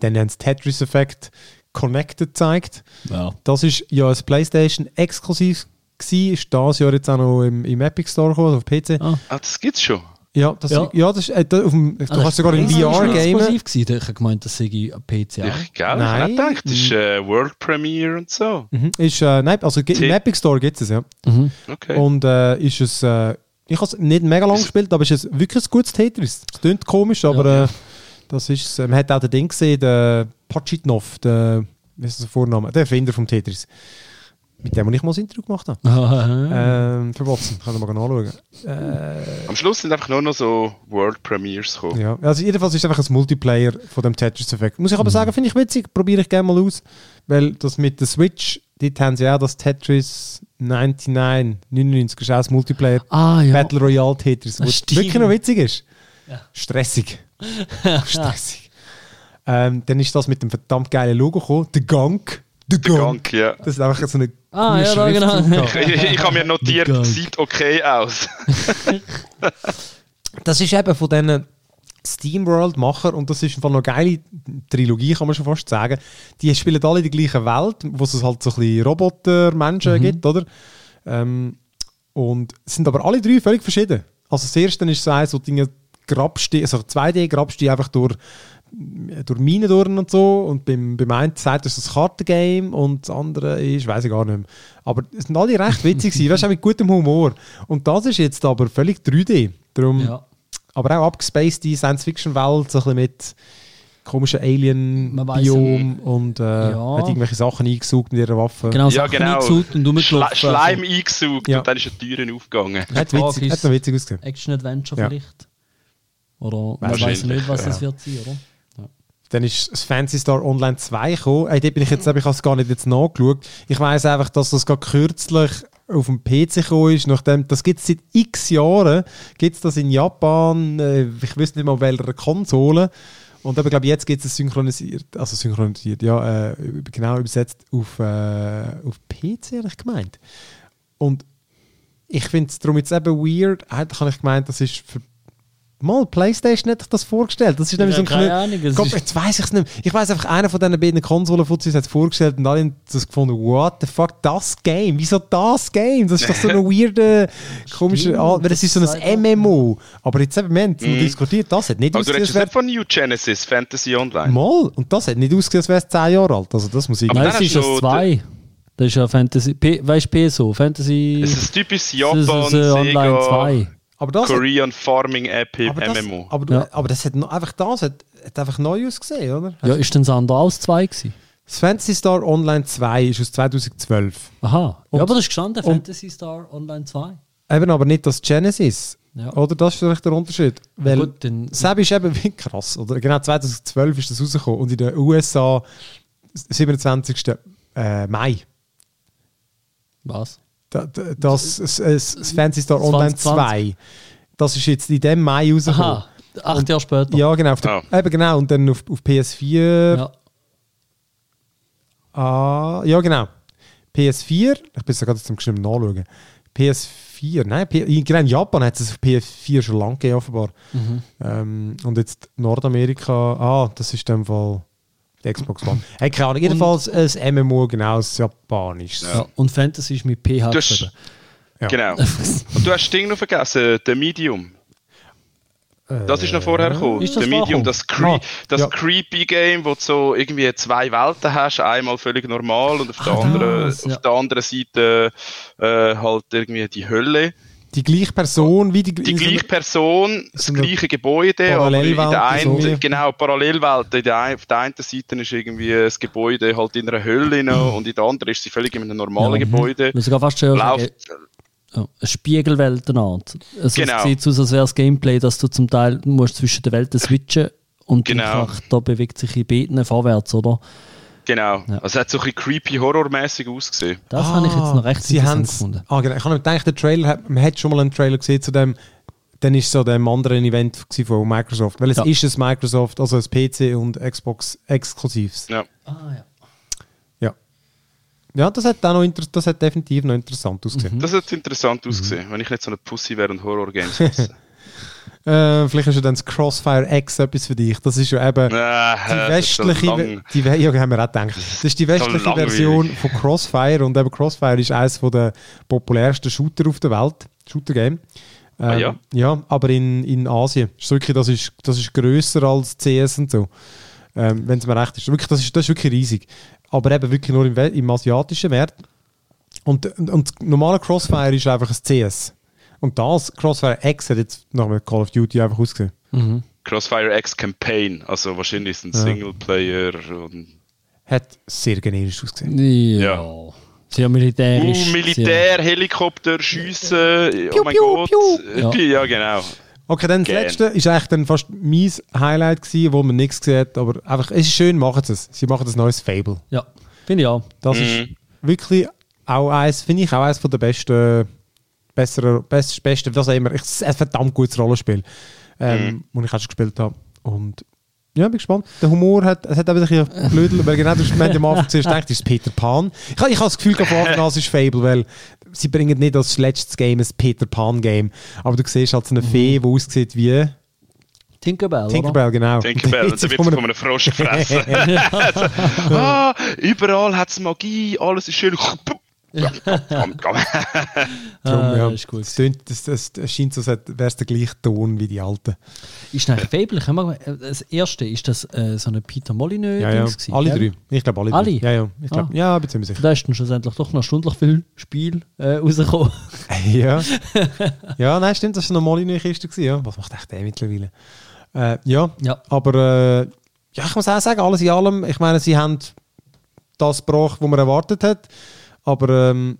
dann haben sie Tetris-Effekt Connected gezeigt. Ja. Das ist ja ein PlayStation exklusiv gewesen, ist das Jahr jetzt auch noch im, im Epic Store gekommen, also auf PC. Ah. Ah, das gibt's schon. Ja, das, Ja. ja. das ist, äh, da auf dem, du Ah, das kannst sogar in ist VR gamen. exklusiv gewesen. Ich habe gemeint, das sei ein PC auch. Ich, gell, Nein. ich gedacht, das ist äh, World Premiere und so. Mhm. Ist, äh, nein, also im Epic Store gibt es ja. Mhm. Okay. Und äh, ist es, äh, ich habe es nicht mega lang gespielt, aber es ist wirklich ein gutes Tetris. Es klingt komisch, aber Ja. Äh, das ist, äh, man hat auch den Ding gesehen, den Pachitnov, der, wie ist der Vorname, der Erfinder vom Tetris. Mit dem, wo ich mal das Interview gemacht habe. Ähm, für Watson, kann ich mal anschauen. Äh, Am Schluss sind einfach nur noch so World Premieres gekommen. Ja, also jedenfalls ist es einfach ein Multiplayer von dem Tetris-Effekt. Muss ich Mhm. aber sagen, finde ich witzig, probiere ich gerne mal aus, weil das mit der Switch, dort haben sie auch das Tetris 99, 99, ist auch das Multiplayer ah ja. Battle Royale Tetris, Das was wirklich noch witzig ist. Ja. Stressig. Stressig. Ähm, dann ist das mit dem verdammt geilen Logo gekommen, der Gang. Der. Gang, ja. Das ist einfach so eine Ah, ja, da, Schrift genau. Ich, ich habe mir notiert, sieht okay aus. Das ist eben von diesen SteamWorld-Macher und das ist noch eine geile Trilogie, kann man schon fast sagen. Die spielen alle in der gleichen Welt, wo es halt so ein bisschen Roboter-Menschen gibt, oder? Ähm, und sind aber alle drei völlig verschieden. Also das erste ist so eins, wo Dinge grabst, die- also 2D grabst die einfach durch durch Minen durch und so und beim, beim einen sagt es ist ein Kartengame und das andere ist, weiß ich gar nicht mehr. Aber es sind alle recht witzig gewesen, weißt du, mit gutem Humor. Und das ist jetzt aber völlig 3D. Darum, Ja. Aber auch abgespaced die Science-Fiction-Welt, so ein bisschen mit komischen Alien-Biom und äh, Ja. hat irgendwelche Sachen eingesaugt mit ihrer Waffe. Genau, Ja, Sachen genau. eingesucht und Schle rumgelaufen. Schleim eingesaugt Ja. und dann ist eine Türen aufgegangen. Hat, witzig, ist- hat noch witzig ausgesehen. Action-Adventure Ja. vielleicht. Oder man weiß nicht, was ja. das wird sein, oder? Dann ist das Fancy Star Online 2 gekommen. Ey, dort bin ich jetzt, ich habe es gar nicht jetzt nachgeschaut. Ich weiß einfach, dass das gerade kürzlich auf dem PC gekommen ist. Nachdem, das gibt es seit x Jahren. Gibt es das in Japan, äh, ich weiß nicht mal, welcher Konsole. Und aber, glaube jetzt gibt es synchronisiert, also synchronisiert, ja, äh, genau übersetzt auf, äh, auf PC, habe ich gemeint. Und ich finde es darum jetzt eben weird, eigentlich habe ich gemeint, das ist für Mal, PlayStation hätte ich das vorgestellt. Das ist nämlich so ein keine Ahnung, Gott, jetzt weiß ich es nicht mehr. Ich weiß einfach, einer von diesen beiden Konsolenfuzis hat es vorgestellt und alle haben das gefunden, what the fuck, das Game? Wieso das Game? Das ist doch so eine weirde, komische, ah, weil es ist so das ein MMO. Aber jetzt eben, wir haben noch diskutiert, das hat nicht Aber du ausgesehen, redest als jetzt nicht von New Genesis Fantasy Online. mal, und das hat nicht ausgesehen, als wäre es 10 Jahre alt. Also das muss ich... Aber Nein, es ist du ja noch zwei. Das ist ja Fantasy. P weißt du, PSO? Fantasy. Es ist typisch das Japan, ist, äh, Online Sega, 2. aber das hat, Korean Farming App aber das, MMO. aber, du, Ja. aber das hat einfach das hat, hat einfach neu ausgesehen, oder? Ja, ist denn das andere aus 2 gewesen? Das Fantasy Star Online 2 ist aus 2012. Aha. Und- ja, aber das ist gestanden, und- Fantasy Star Online 2. Eben aber nicht das Genesis. Ja. Oder das ist vielleicht der Unterschied. Weil gut, dann- Seb ist eben wie krass. Oder genau 2012 ist das rausgekommen und in den USA 27. Äh, Mai. Was? Da- da- Das, das, das, das Fantasy Star Online 2020. 2. Das ist jetzt in dem Mai rausgekommen. Aha. Acht Jahre später. Ja, genau. Auf der, Eben genau. Und dann auf, auf PS4. Ja. Ah, ja, genau. PS4. Ich bin gerade zum geschrieben nachschauen. PS4. Nein, P genau, in Japan hat es auf PS4 schon lange gegeben, offenbar. Mhm. Ähm, und jetzt Nordamerika. Ah, das ist in dem Fall die Xbox One. hey, keine Ahnung. Jedenfalls ein MMO, genau, das Japanisch. Ja. Und Fantasy ist mit PH hast-. Ja. Genau. Und du hast das Ding noch vergessen, The Medium. Das ist noch vorher gekommen. Ist das The Medium, das, cre Ah, das ja. creepy Game, wo du so irgendwie zwei Welten hast, einmal völlig normal und auf der, anderen, das, ja. auf der anderen Seite äh, halt irgendwie die Hölle. Die gleiche Person wie die, Die so gleiche Person, das so gleiche Gebäude, aber in der Parallelwelt, einen, so. genau, Parallelwelt. In der, ein- auf der einen Seite ist irgendwie das Gebäude halt in einer Hölle noch, und in der anderen ist sie völlig in einem normalen Ja. Gebäude. Man sogar fast schon Läuft, ja, eine Spiegelweltenart. Also Genau. Es sieht aus, als wäre das Gameplay, dass du zum Teil musst zwischen den Welten switchen und Genau. Charakter bewegt sich in beiden vorwärts, oder? Genau. Ja. Also es hat so ein bisschen creepy horrormäßig ausgesehen. Das ah, habe ich jetzt noch recht sie gefunden. Ah, genau. Ich habe gedacht, der Trailer, man hat schon mal einen Trailer gesehen zu dem, dann ist so dem anderen Event von Microsoft. Weil es ja. ist ein Microsoft, also ein PC und Xbox exklusivs. Ja. Ah, ja. Ja. Ja, das hat, auch noch das hat definitiv noch interessant ausgesehen. Mhm. Das hat interessant mhm. ausgesehen, wenn ich nicht so eine Pussy wäre und Horror-Games. Äh, vielleicht ist ja dann das Crossfire X etwas für dich. Das ist ja eben äh, die westliche. Die, ja, haben wir auch gedacht. Das ist die westliche Version von Crossfire und eben Crossfire ist eines der populärsten Shooter auf der Welt. Shooter-Game. Ähm, ah, ja. ja, aber in, in Asien. Ist wirklich, das, ist, das ist grösser als CS und so. Ähm, Wenn es mir recht ist. Wirklich, das, ist. das ist wirklich riesig. Aber eben wirklich nur im, im asiatischen Wert. Und, und, und normale Crossfire ist einfach ein CS. Und das, Crossfire X, hat jetzt nach einem Call of Duty einfach ausgesehen. Mhm. Crossfire X Campaign, also wahrscheinlich ist ein ja. Singleplayer und. Hat sehr generisch ausgesehen. Ja. ja. Sehr militärisch. Uh, Militär, Helikopter, Schiessen, oh mein Gott. Piu. Ja. ja, genau. Okay, dann das Gern. letzte ist eigentlich dann fast mein Highlight gewesen, wo man nichts gesehen hat, aber einfach, es ist schön, machen sie es. Sie machen das neues Fable. Ja, finde ich auch. Das mhm. ist wirklich auch eins, finde ich auch eines der besten besser, best, beste, das immer, ich, ein verdammt gutes Rollenspiel, ähm, mhm. das ich auch schon gespielt habe. Und ja, bin gespannt. Der Humor hat, es hat ein bisschen blödel, weil genau, du hast am Anfang zuerst gedacht, das ist Peter Pan. Ich, ich habe das Gefühl, von Anfang an, es ist Fable, weil sie bringen nicht als letztes Game ein Peter Pan Game, aber du siehst halt so eine mhm. Fee, die aussieht wie Tinkerbell, Tinkerbell, oder? genau. Tinkerbell, und dann wird von einem Frosch gefressen. also, ah, überall hat es Magie, alles ist schön. Ja. Komm, komm. Drum, ah, ja. ist gut. Das, das, das scheint so, als wäre es der gleiche Ton wie die alten. Ist eigentlich Fable, das erste, ist das äh, so eine Peter Molyneux? Ja, ja. Alle drei. Ich glaube alle, alle drei. Ja, ja. Ich glaub, ah. ja, bin ziemlich sicher. Da ist dann schlussendlich doch noch stündlich viel Spiel äh, rausgekommen. ja. ja, nein, stimmt, das war noch Molyneux-Kiste. Ja. Was macht echt der mittlerweile? Äh, ja, ja, aber äh, ja, ich muss auch sagen, alles in allem, ich meine, sie haben das gebracht, was man erwartet hat. Aber ähm,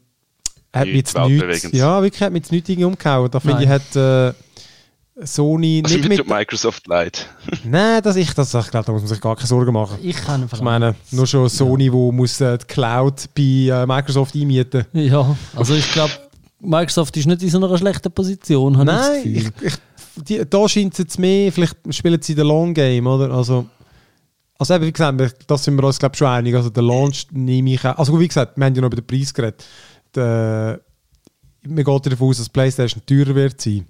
hat mich jetzt nichts, ja, wirklich hat mich jetzt nichts umgehauen. Da finde ich, hat äh, Sony also nicht mit... Microsoft leid. Nein, das ich, das, ich glaube, da muss man sich gar keine Sorgen machen. Ich kann Ich meine, nur schon Sony, ja. wo muss äh, die Cloud bei äh, Microsoft einmieten. Ja, also ich glaube, Microsoft ist nicht in so einer schlechten Position, Nein, ich, ich, die, da scheint es jetzt mehr, vielleicht spielen sie den Long Game, oder? Also, also eben, wie gesagt, das sind wir uns glaube schon einig. Also der Launch nehme ich auch. Also wie gesagt, wir haben ja noch über den Preis geredet. Der, man geht davon aus, dass PlayStation teurer wird sein.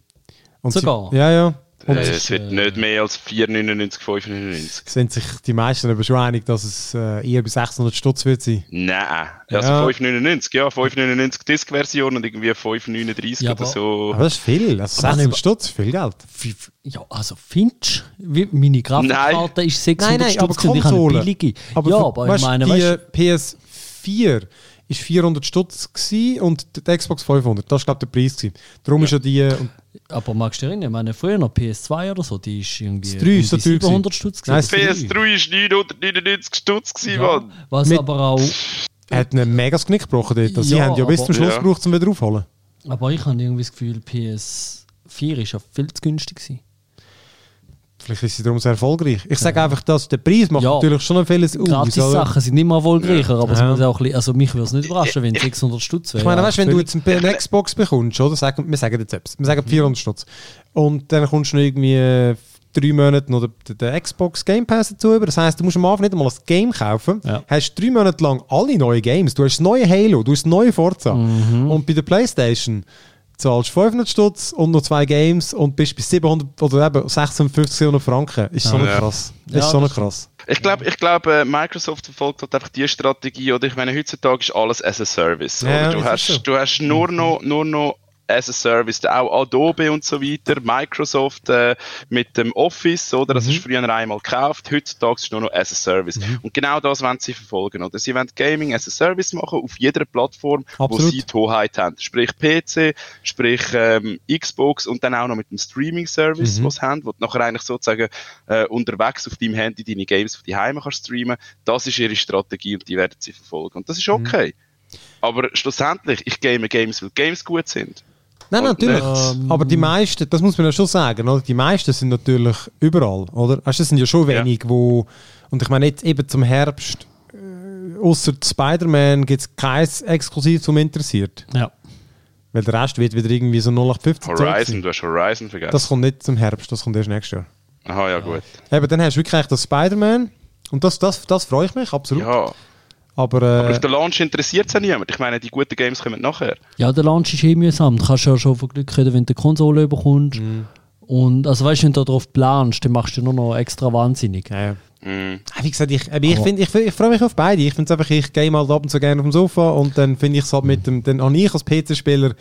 Und Sogar? Sie, ja, ja. Und äh, es wird nicht mehr als 4,99, 5,99. Sind sich die meisten aber schon einig, dass es äh, eher bei 600 Stutz wird sein? Nein, also ja. 5,99, ja, 5,99 Disk-Version und irgendwie 5,39 ja, oder so. Aber das ist viel, also 600 Stutz, viel Geld. Ja, also findest du, meine Grafikkarte ist 600 nein, nein, Stutz und ich habe eine billige. Aber ja, aber ich meine, die weißt, PS4 ist 400 Stutz und der Xbox 500. Das war glaube ich der Preis. Gewesen. Darum ja. ist ja die... Und aber magst du dich erinnern, ich meine, früher noch PS2 oder so, die ist irgendwie das 3 ist so 700 Stutz Nein, PS3 war 999 Stutz gewesen, ja, Mann. Was Mit aber auch... Hat einen mega Knick gebrochen dort. Sie ja, haben ja bis zum Schluss ja. gebraucht, um wieder aufholen. Aber ich habe irgendwie das Gefühl, PS4 ist ja viel zu günstig gewesen. Vielleicht ist sie darum sehr erfolgreich. Ich sage einfach, dass der Preis macht ja. natürlich schon ein vieles aus. Gratis Sachen sind nicht mehr erfolgreicher, ja. aber ja. muss auch also mich würde es nicht überraschen, wenn es 600 Stutz wäre. Ich meine, weißt, wenn du jetzt eine Xbox bekommst, oder? Sagen, wir sagen jetzt etwas, wir sagen 400 Stutz. Und dann kommst du noch irgendwie äh, drei Monate noch den, den, Xbox Game Pass dazu über. Das heisst, du musst am Anfang nicht einmal ein Game kaufen, ja. hast drei Monate lang alle neue Games. Du hast das neue Halo, du hast das neue Forza. Mhm. Und bei der Playstation zahlst 500 Stutz und noch zwei Games und bist bis 700 oder eben 650 Franken. Ist so ja. krass. Ist ja, so krass. Ich glaube, ich glaub, äh, Microsoft verfolgt halt einfach die Strategie, oder ich meine, heutzutage ist alles as a Service. Ja, du, hast, so. du hast nur noch, nur noch as a Service, auch Adobe und so weiter, Microsoft äh, mit dem Office, oder? Das mhm. du früher einmal gekauft, heutzutage ist es nur noch as a Service. Mhm. Und genau das wollen sie verfolgen, oder? Sie wollen Gaming as a Service machen auf jeder Plattform, Absolut. wo sie die Hoheit haben. Sprich PC, sprich ähm, Xbox und dann auch noch mit dem Streaming-Service, mhm. was sie haben, wo du nachher eigentlich sozusagen äh, unterwegs auf deinem Handy deine Games auf die Heime kannst streamen. Das ist ihre Strategie und die werden sie verfolgen. Und das ist mhm. okay. Aber schlussendlich, ich game Games, weil Games gut sind. Nein, natürlich. Ähm, aber die meisten, das muss man ja schon sagen, oder? Die meisten sind natürlich überall, oder? Also, es sind ja schon wenig, ja. wo. Und ich meine, jetzt eben zum Herbst äh, außer Spider-Man gibt es kein Exklusiv, zum interessiert. Ja. Weil der Rest wird wieder irgendwie so 0815 Horizon, du hast Horizon vergessen. Das kommt nicht zum Herbst, das kommt erst nächstes Jahr. Aha, ja, gut. Eben, dann hast du wirklich das Spider-Man. Und das, das, das freue ich mich, absolut. Ja. Aber, äh, Aber auf der Launch interessiert es ja niemand. Ich meine, die guten Games kommen nachher. Ja, der Launch ist eh mühsam. Du kannst ja schon von Glück reden, wenn du die Konsole bekommst. Und also weißt du, wenn du darauf planst, dann machst du nur noch extra wahnsinnig. ja, ja. Mhm. Ah, Wie gesagt, ich, aber ich, find, ich, ich freue mich auf beide. Ich finde einfach, ich game halt ab und zu gerne auf dem Sofa und dann finde ich es halt mit dem, dann habe ich als PC-Spieler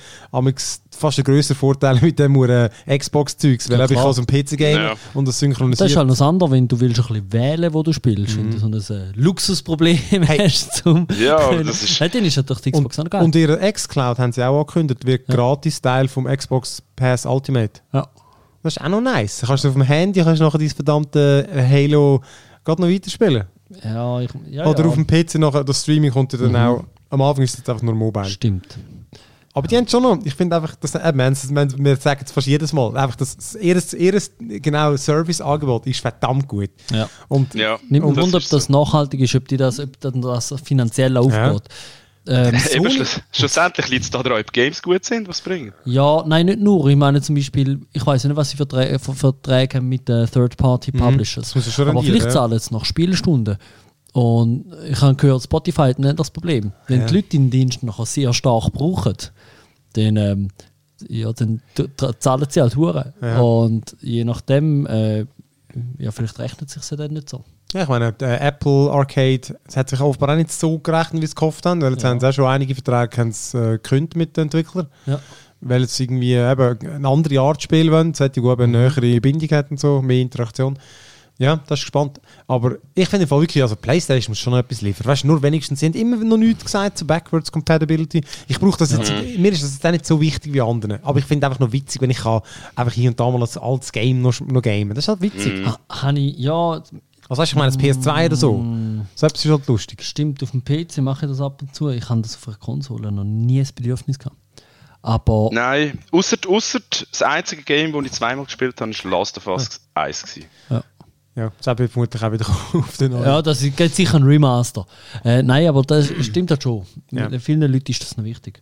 fast einen grösseren Vorteil mit dem äh, Xbox-Zeugs, weil Ja, ich kann so ein PC-Game Ja. und das Das synchronisiert. ist halt noch das andere, wenn du willst ein bisschen wählen, wo du spielst. Wenn du so ein äh, Luxusproblem hast zum Ja, das ist- dann ist halt doch die Xbox auch noch geil. und ihre X-Cloud haben sie auch angekündigt, wird gratis Teil vom Xbox Pass Ultimate. ja. Das ist auch noch nice. Du kannst auf dem Handy kannst du nachher dein verdammte äh, Halo gerade noch weiterspielen. Ja, ich, ja, Oder ja. auf dem PC nachher, das Streaming kommt ja dann auch. Am Anfang ist es einfach nur mobile. Stimmt. Aber die haben schon noch, ich finde einfach, das, äh, wir, wir, sagen es fast jedes Mal, einfach das, ihres, ihres genau, Serviceangebot ist verdammt gut. Ja. Und Ja. Nimmt das Wunder, ob das so. nachhaltig ist, ob, die das, ob das finanziell aufgeht. Ähm, Eben, schluss, schlussendlich liegt es daran, ob Games gut sind, was bringen. ja, nein, nicht nur. Ich meine zum Beispiel, ich weiß nicht, was sie Verträge, Ver- Verträge haben mit den Third-Party-Publishers. Mhm. Das schon Aber rendieren, vielleicht ja. zahlen sie nach Spielstunden. Und ich habe gehört, Spotify hat nicht das Problem. Wenn Ja. die Leute den Dienst nachher sehr stark brauchen, dann, ähm, ja, dann zahlen sie halt Huren. Ja. Und je nachdem, äh, ja, vielleicht rechnet sich ja dann nicht so. Ja, ich meine, der Apple Arcade, es hat sich offenbar auch nicht so gerechnet, wie sie gehofft haben, weil jetzt Ja. haben sie auch schon einige Verträge haben sie, äh, mit den Entwicklern. Ja. Weil jetzt irgendwie eben eine andere Art Spiel wollen, es hätte gut eine nähere Bindung hat und so, mehr Interaktion. Ja, das ist gespannt. Aber ich finde im Fall wirklich, also PlayStation muss schon noch etwas liefern. Weißt du, nur wenigstens, sie haben immer noch nichts gesagt zu Backwards Compatibility. Ich brauche das jetzt, mir ist das jetzt auch nicht so wichtig wie anderen. Aber ich finde einfach noch witzig, wenn ich kann einfach hier und da mal ein altes Game noch, noch gamen. Das ist halt witzig. Ha, habe ich, ja, Also weißt du, ich meine, das PS2 oder so. So etwas ist halt lustig. Stimmt, auf dem PC mache ich das ab und zu. Ich habe das auf einer Konsole noch nie das Bedürfnis gehabt. Aber Nein, außer, außer das einzige Game, das ich zweimal gespielt habe, war Last of Us 1. Gewesen. Ja, das wird vermutlich auch wieder auf den neuen. ja, das ist geht sicher ein Remaster. Äh, nein, aber das stimmt halt schon. Ja. Vielen Leuten ist das noch wichtig.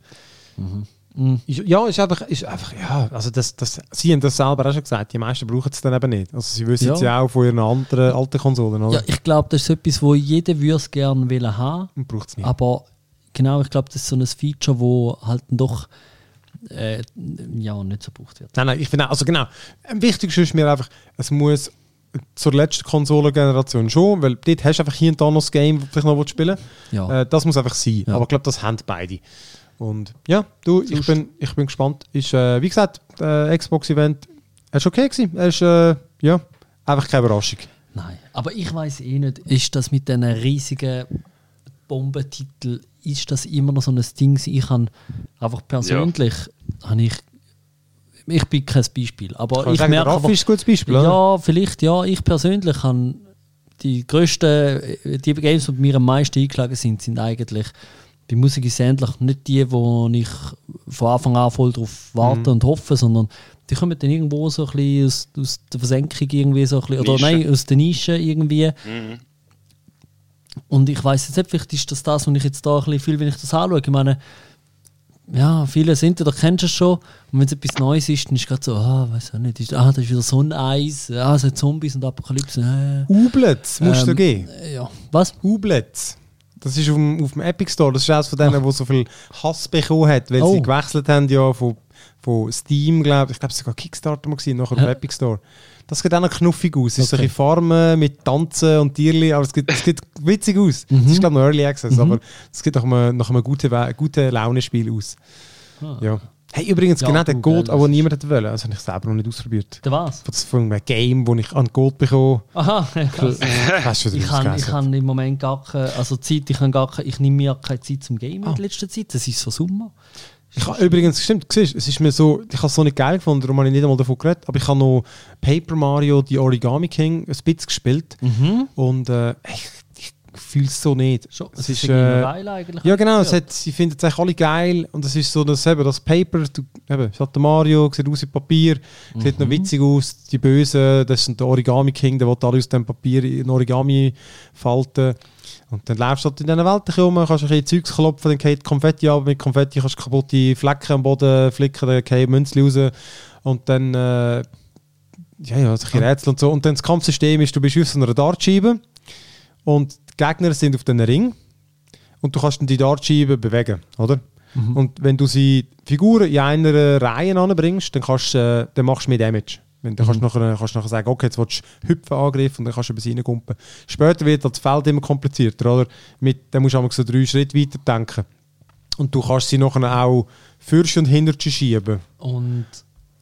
Ist- Ja, ist einfach, ist einfach ja, also das, das, sie haben das selber auch schon gesagt, die meisten brauchen es dann eben nicht. Also sie wissen Ja. es ja auch von ihren anderen alten Konsolen, oder? Ja, ich glaube, das ist etwas, wo jeder würde es gerne wollen haben. Und braucht es nicht. Aber genau, ich glaube, das ist so ein Feature, wo halt doch äh, ja, nicht so gebraucht wird. Nein, nein, ich finde also genau, am wichtigsten ist mir einfach, es muss zur letzten Konsolengeneration schon, weil dort hast du einfach hier und da noch das Game, das du vielleicht noch willst spielen Ja. äh, Das muss einfach sein. Ja. Aber ich glaube, das haben beide. Und ja, du, ich bin, ich bin gespannt. Ist, äh, wie gesagt, äh, Xbox-Event, ist okay gewesen. Er ist, äh, ja, einfach keine Überraschung. Nein, aber ich weiß eh nicht, ist das mit diesen riesigen Bombentitel, ist das immer noch so ein Ding? Ich habe einfach persönlich, habe ich, ich bin kein Beispiel, aber Kann ich sagen, merke Raffi einfach, ist ein gutes Beispiel, oder? ja, vielleicht, ja, ich persönlich habe die grössten, äh, die Games, die mir am meisten eingeschlagen sind, sind eigentlich bei Musik ist es ähnlich nicht die, wo ich von Anfang an voll drauf warte Mhm. und hoffe, sondern die kommen dann irgendwo so ein bisschen aus, aus der Versenkung irgendwie so ein bisschen, oder Nische. nein, aus der Nische irgendwie. Mhm. Und ich weiß jetzt nicht, vielleicht ist das das, was ich jetzt da ein bisschen fühle, wenn ich das anschaue. Ich meine, ja, viele sind da kennst du es schon. Und wenn es etwas Neues ist, dann ist es gerade so, ah, weiß auch nicht, ist, ah, das ist wieder Sonneneis, ah, es hat Zombies und Apokalypse. Äh. Ublets musst du Ähm, geben. Ja, was? Ublets. Das ist auf dem, auf dem Epic Store. Das ist eines von denen, wo so viel Hass bekommen hat, weil Oh. sie gewechselt haben ja von, von Steam, glaube ich. Ich glaube, es war sogar Kickstarter mal gewesen, nachher auf Ja. dem Epic Store. Das sieht auch noch knuffig aus. Es ist so ein Okay. Farmen mit Tanzen und Tierli, aber es sieht, es sieht witzig aus. Mhm. Es ist, glaube ich, noch Early Access, aber es sieht nach einem, nach einem guten, guten Launespiel aus. Ah. Ja. Hey, übrigens, Ja, genau der Gold, aber das niemand hat wollen. Das habe ich selber noch nicht ausprobiert. Der was? Von von einem Game, wo ich an Gold bekomme. Aha, krass. Hast du Ich habe ich habe im Moment gar keine, also Zeit, ich, habe gar keine, ich nehme mir keine Zeit zum Gamen Ah. in letzter Zeit. Das ist so Sommer. Ich habe übrigens, stimmt, siehst, es ist mir so, ich habe es so nicht geil gefunden, darum habe ich nicht einmal davon geredet, aber ich habe noch Paper Mario, die Origami King, ein bisschen gespielt Mhm. und äh, ich, es so nicht. Schon, Es ist, ist äh, eigentlich. Ja, genau. Es hat, sie finden es eigentlich alle geil. Und es ist so, dass eben das Paper, du, eben, der Mario, sieht aus wie Papier, sieht Mhm. noch witzig aus. Die Bösen, das sind der Origami King, der will alle aus dem Papier in Origami falten. Und dann läufst du halt in dieser Welt ein bisschen rum, kannst ein bisschen Zeugs klopfen, dann geht Konfetti ab. Mit Konfetti kannst du kaputte Flecken am Boden flicken, dann gehen Münzli raus. Und dann, äh, ja, ja, solche Rätsel und so. Und dann das Kampfsystem ist, du bist auf so einer Dartscheibe und die Gegner sind auf den Ring und du kannst dann die Dartscheibe bewegen, oder? Und wenn du sie Figuren in einer Reihe anbringst, dann, kannst, du, äh, dann machst du mehr Damage. Dann kannst du nachher, kannst du nachher sagen, okay, jetzt willst du hüpfen, Angriff und dann kannst du über sie reingumpen. Später wird das Feld immer komplizierter, oder? Mit, dann musst du einmal so drei Schritte weiter denken. Und du kannst sie nachher auch fürst und hinter schieben. Und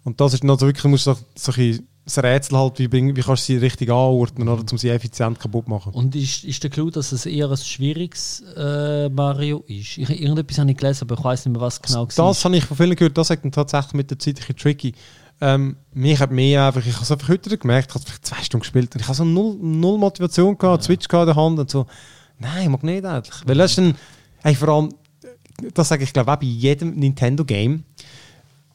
Und das ist dann also wirklich, musst du so, so ein das Rätsel halt, wie, bring, wie kannst du sie richtig anordnen, oder, um sie effizient kaputt machen. Und ist, ist der Clou, dass es eher ein schwieriges äh, Mario ist? Ich, irgendetwas habe ich gelesen, aber ich weiß nicht mehr, was genau Das habe ich von vielen gehört, das sagt dann tatsächlich mit der Zeit ein bisschen tricky. Ähm, mich hat mehr einfach, ich habe es einfach heute gemerkt, ich habe vielleicht zwei Stunden gespielt und ich habe so null, null Motivation gehabt, Switch gehabt in der Hand und so. Nein, ich mag nicht eigentlich. Weil das ist dann, hey, vor allem, das sage ich glaube auch bei jedem Nintendo-Game,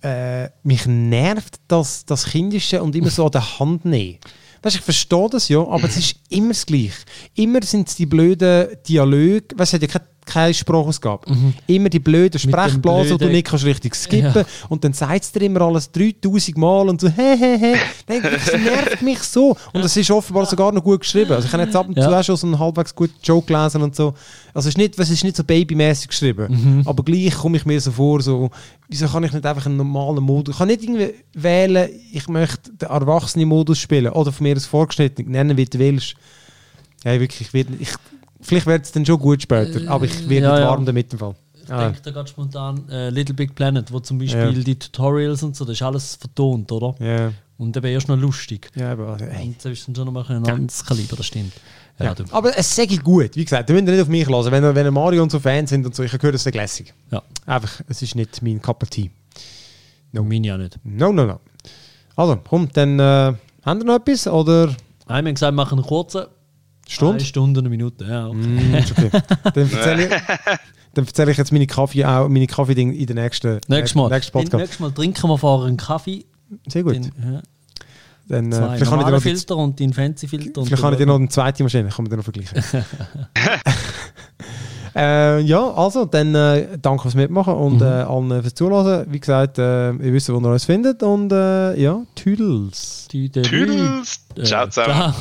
äh, mich nervt das, das Kindische und immer so an der Hand nehmen. Weißt, ich verstehe das ja, aber es ist immer das Gleiche. Immer sind es die blöden Dialoge, weißt, es hat ja keine, keine Sprachausgabe. Immer die blöden Mhm. Sprechblasen, wo du nicht kannst richtig skippen Ja. und dann sagt es dir immer alles 3000 Mal und so, hä, hä, hä. Das nervt mich so. Und es ist offenbar sogar noch gut geschrieben. Also ich habe jetzt ab und zu Ja. auch schon so einen halbwegs guten Joke gelesen und so. Also es ist nicht, es ist nicht so babymäßig geschrieben. Mhm. Aber gleich komme ich mir so vor, so, wieso kann ich nicht einfach einen normalen Modus, ich kann nicht irgendwie wählen, ich möchte den erwachsenen Modus spielen oder von mir aus vorgeschnitten, nennen wie du willst. Ja, wirklich, ich ich, vielleicht wird es dann schon gut später, aber ich werde ja, nicht ja. warm damit im Fall. Ich Ah. denke da gerade spontan äh, Little Big Planet, wo zum Beispiel Ja. die Tutorials und so, das ist alles vertont, oder? Ja, Und eben erst noch lustig. ja, aber also, ey. Und das ist dann schon noch mal ein anderes Kaliber, das stimmt. Ja, Ja. Aber es sage ich gut, wie gesagt, ihr müsst nicht auf mich hören. Wenn, wenn Mario und so Fans sind und so, ich habe gehört, es ist lässig. ja. Einfach, es ist nicht mein Cup of Tea. No. Meine ja nicht. No, no, no. Also, komm, dann äh, haben wir noch etwas oder Nein, wir haben gesagt, wir machen einen kurzen. Stunde? Eine Stunde, eine Minute. Ja, okay. Mm, okay. dann erzähle ich, dann erzähle ich jetzt meine Kaffee auch, meine Kaffee-Ding in der nächsten, Nächstes Mal. nächsten Podcast. Nächstes Mal trinken wir vorher einen Kaffee. Sehr gut. Den, ja, Dann, äh, zwei vielleicht kann ich dir normale noch, die- Filter und den fancy Filter. vielleicht kann ich dir den- noch eine zweite Maschine, kann man dann noch vergleichen. äh, ja, also, dann äh, danke fürs Mitmachen und äh, allen fürs Zuhören. Wie gesagt, äh, ihr wisst, wo ihr uns findet und äh, ja, Tüdels. Tüdelü. Tüdels. Äh, Ciao zusammen. ciao.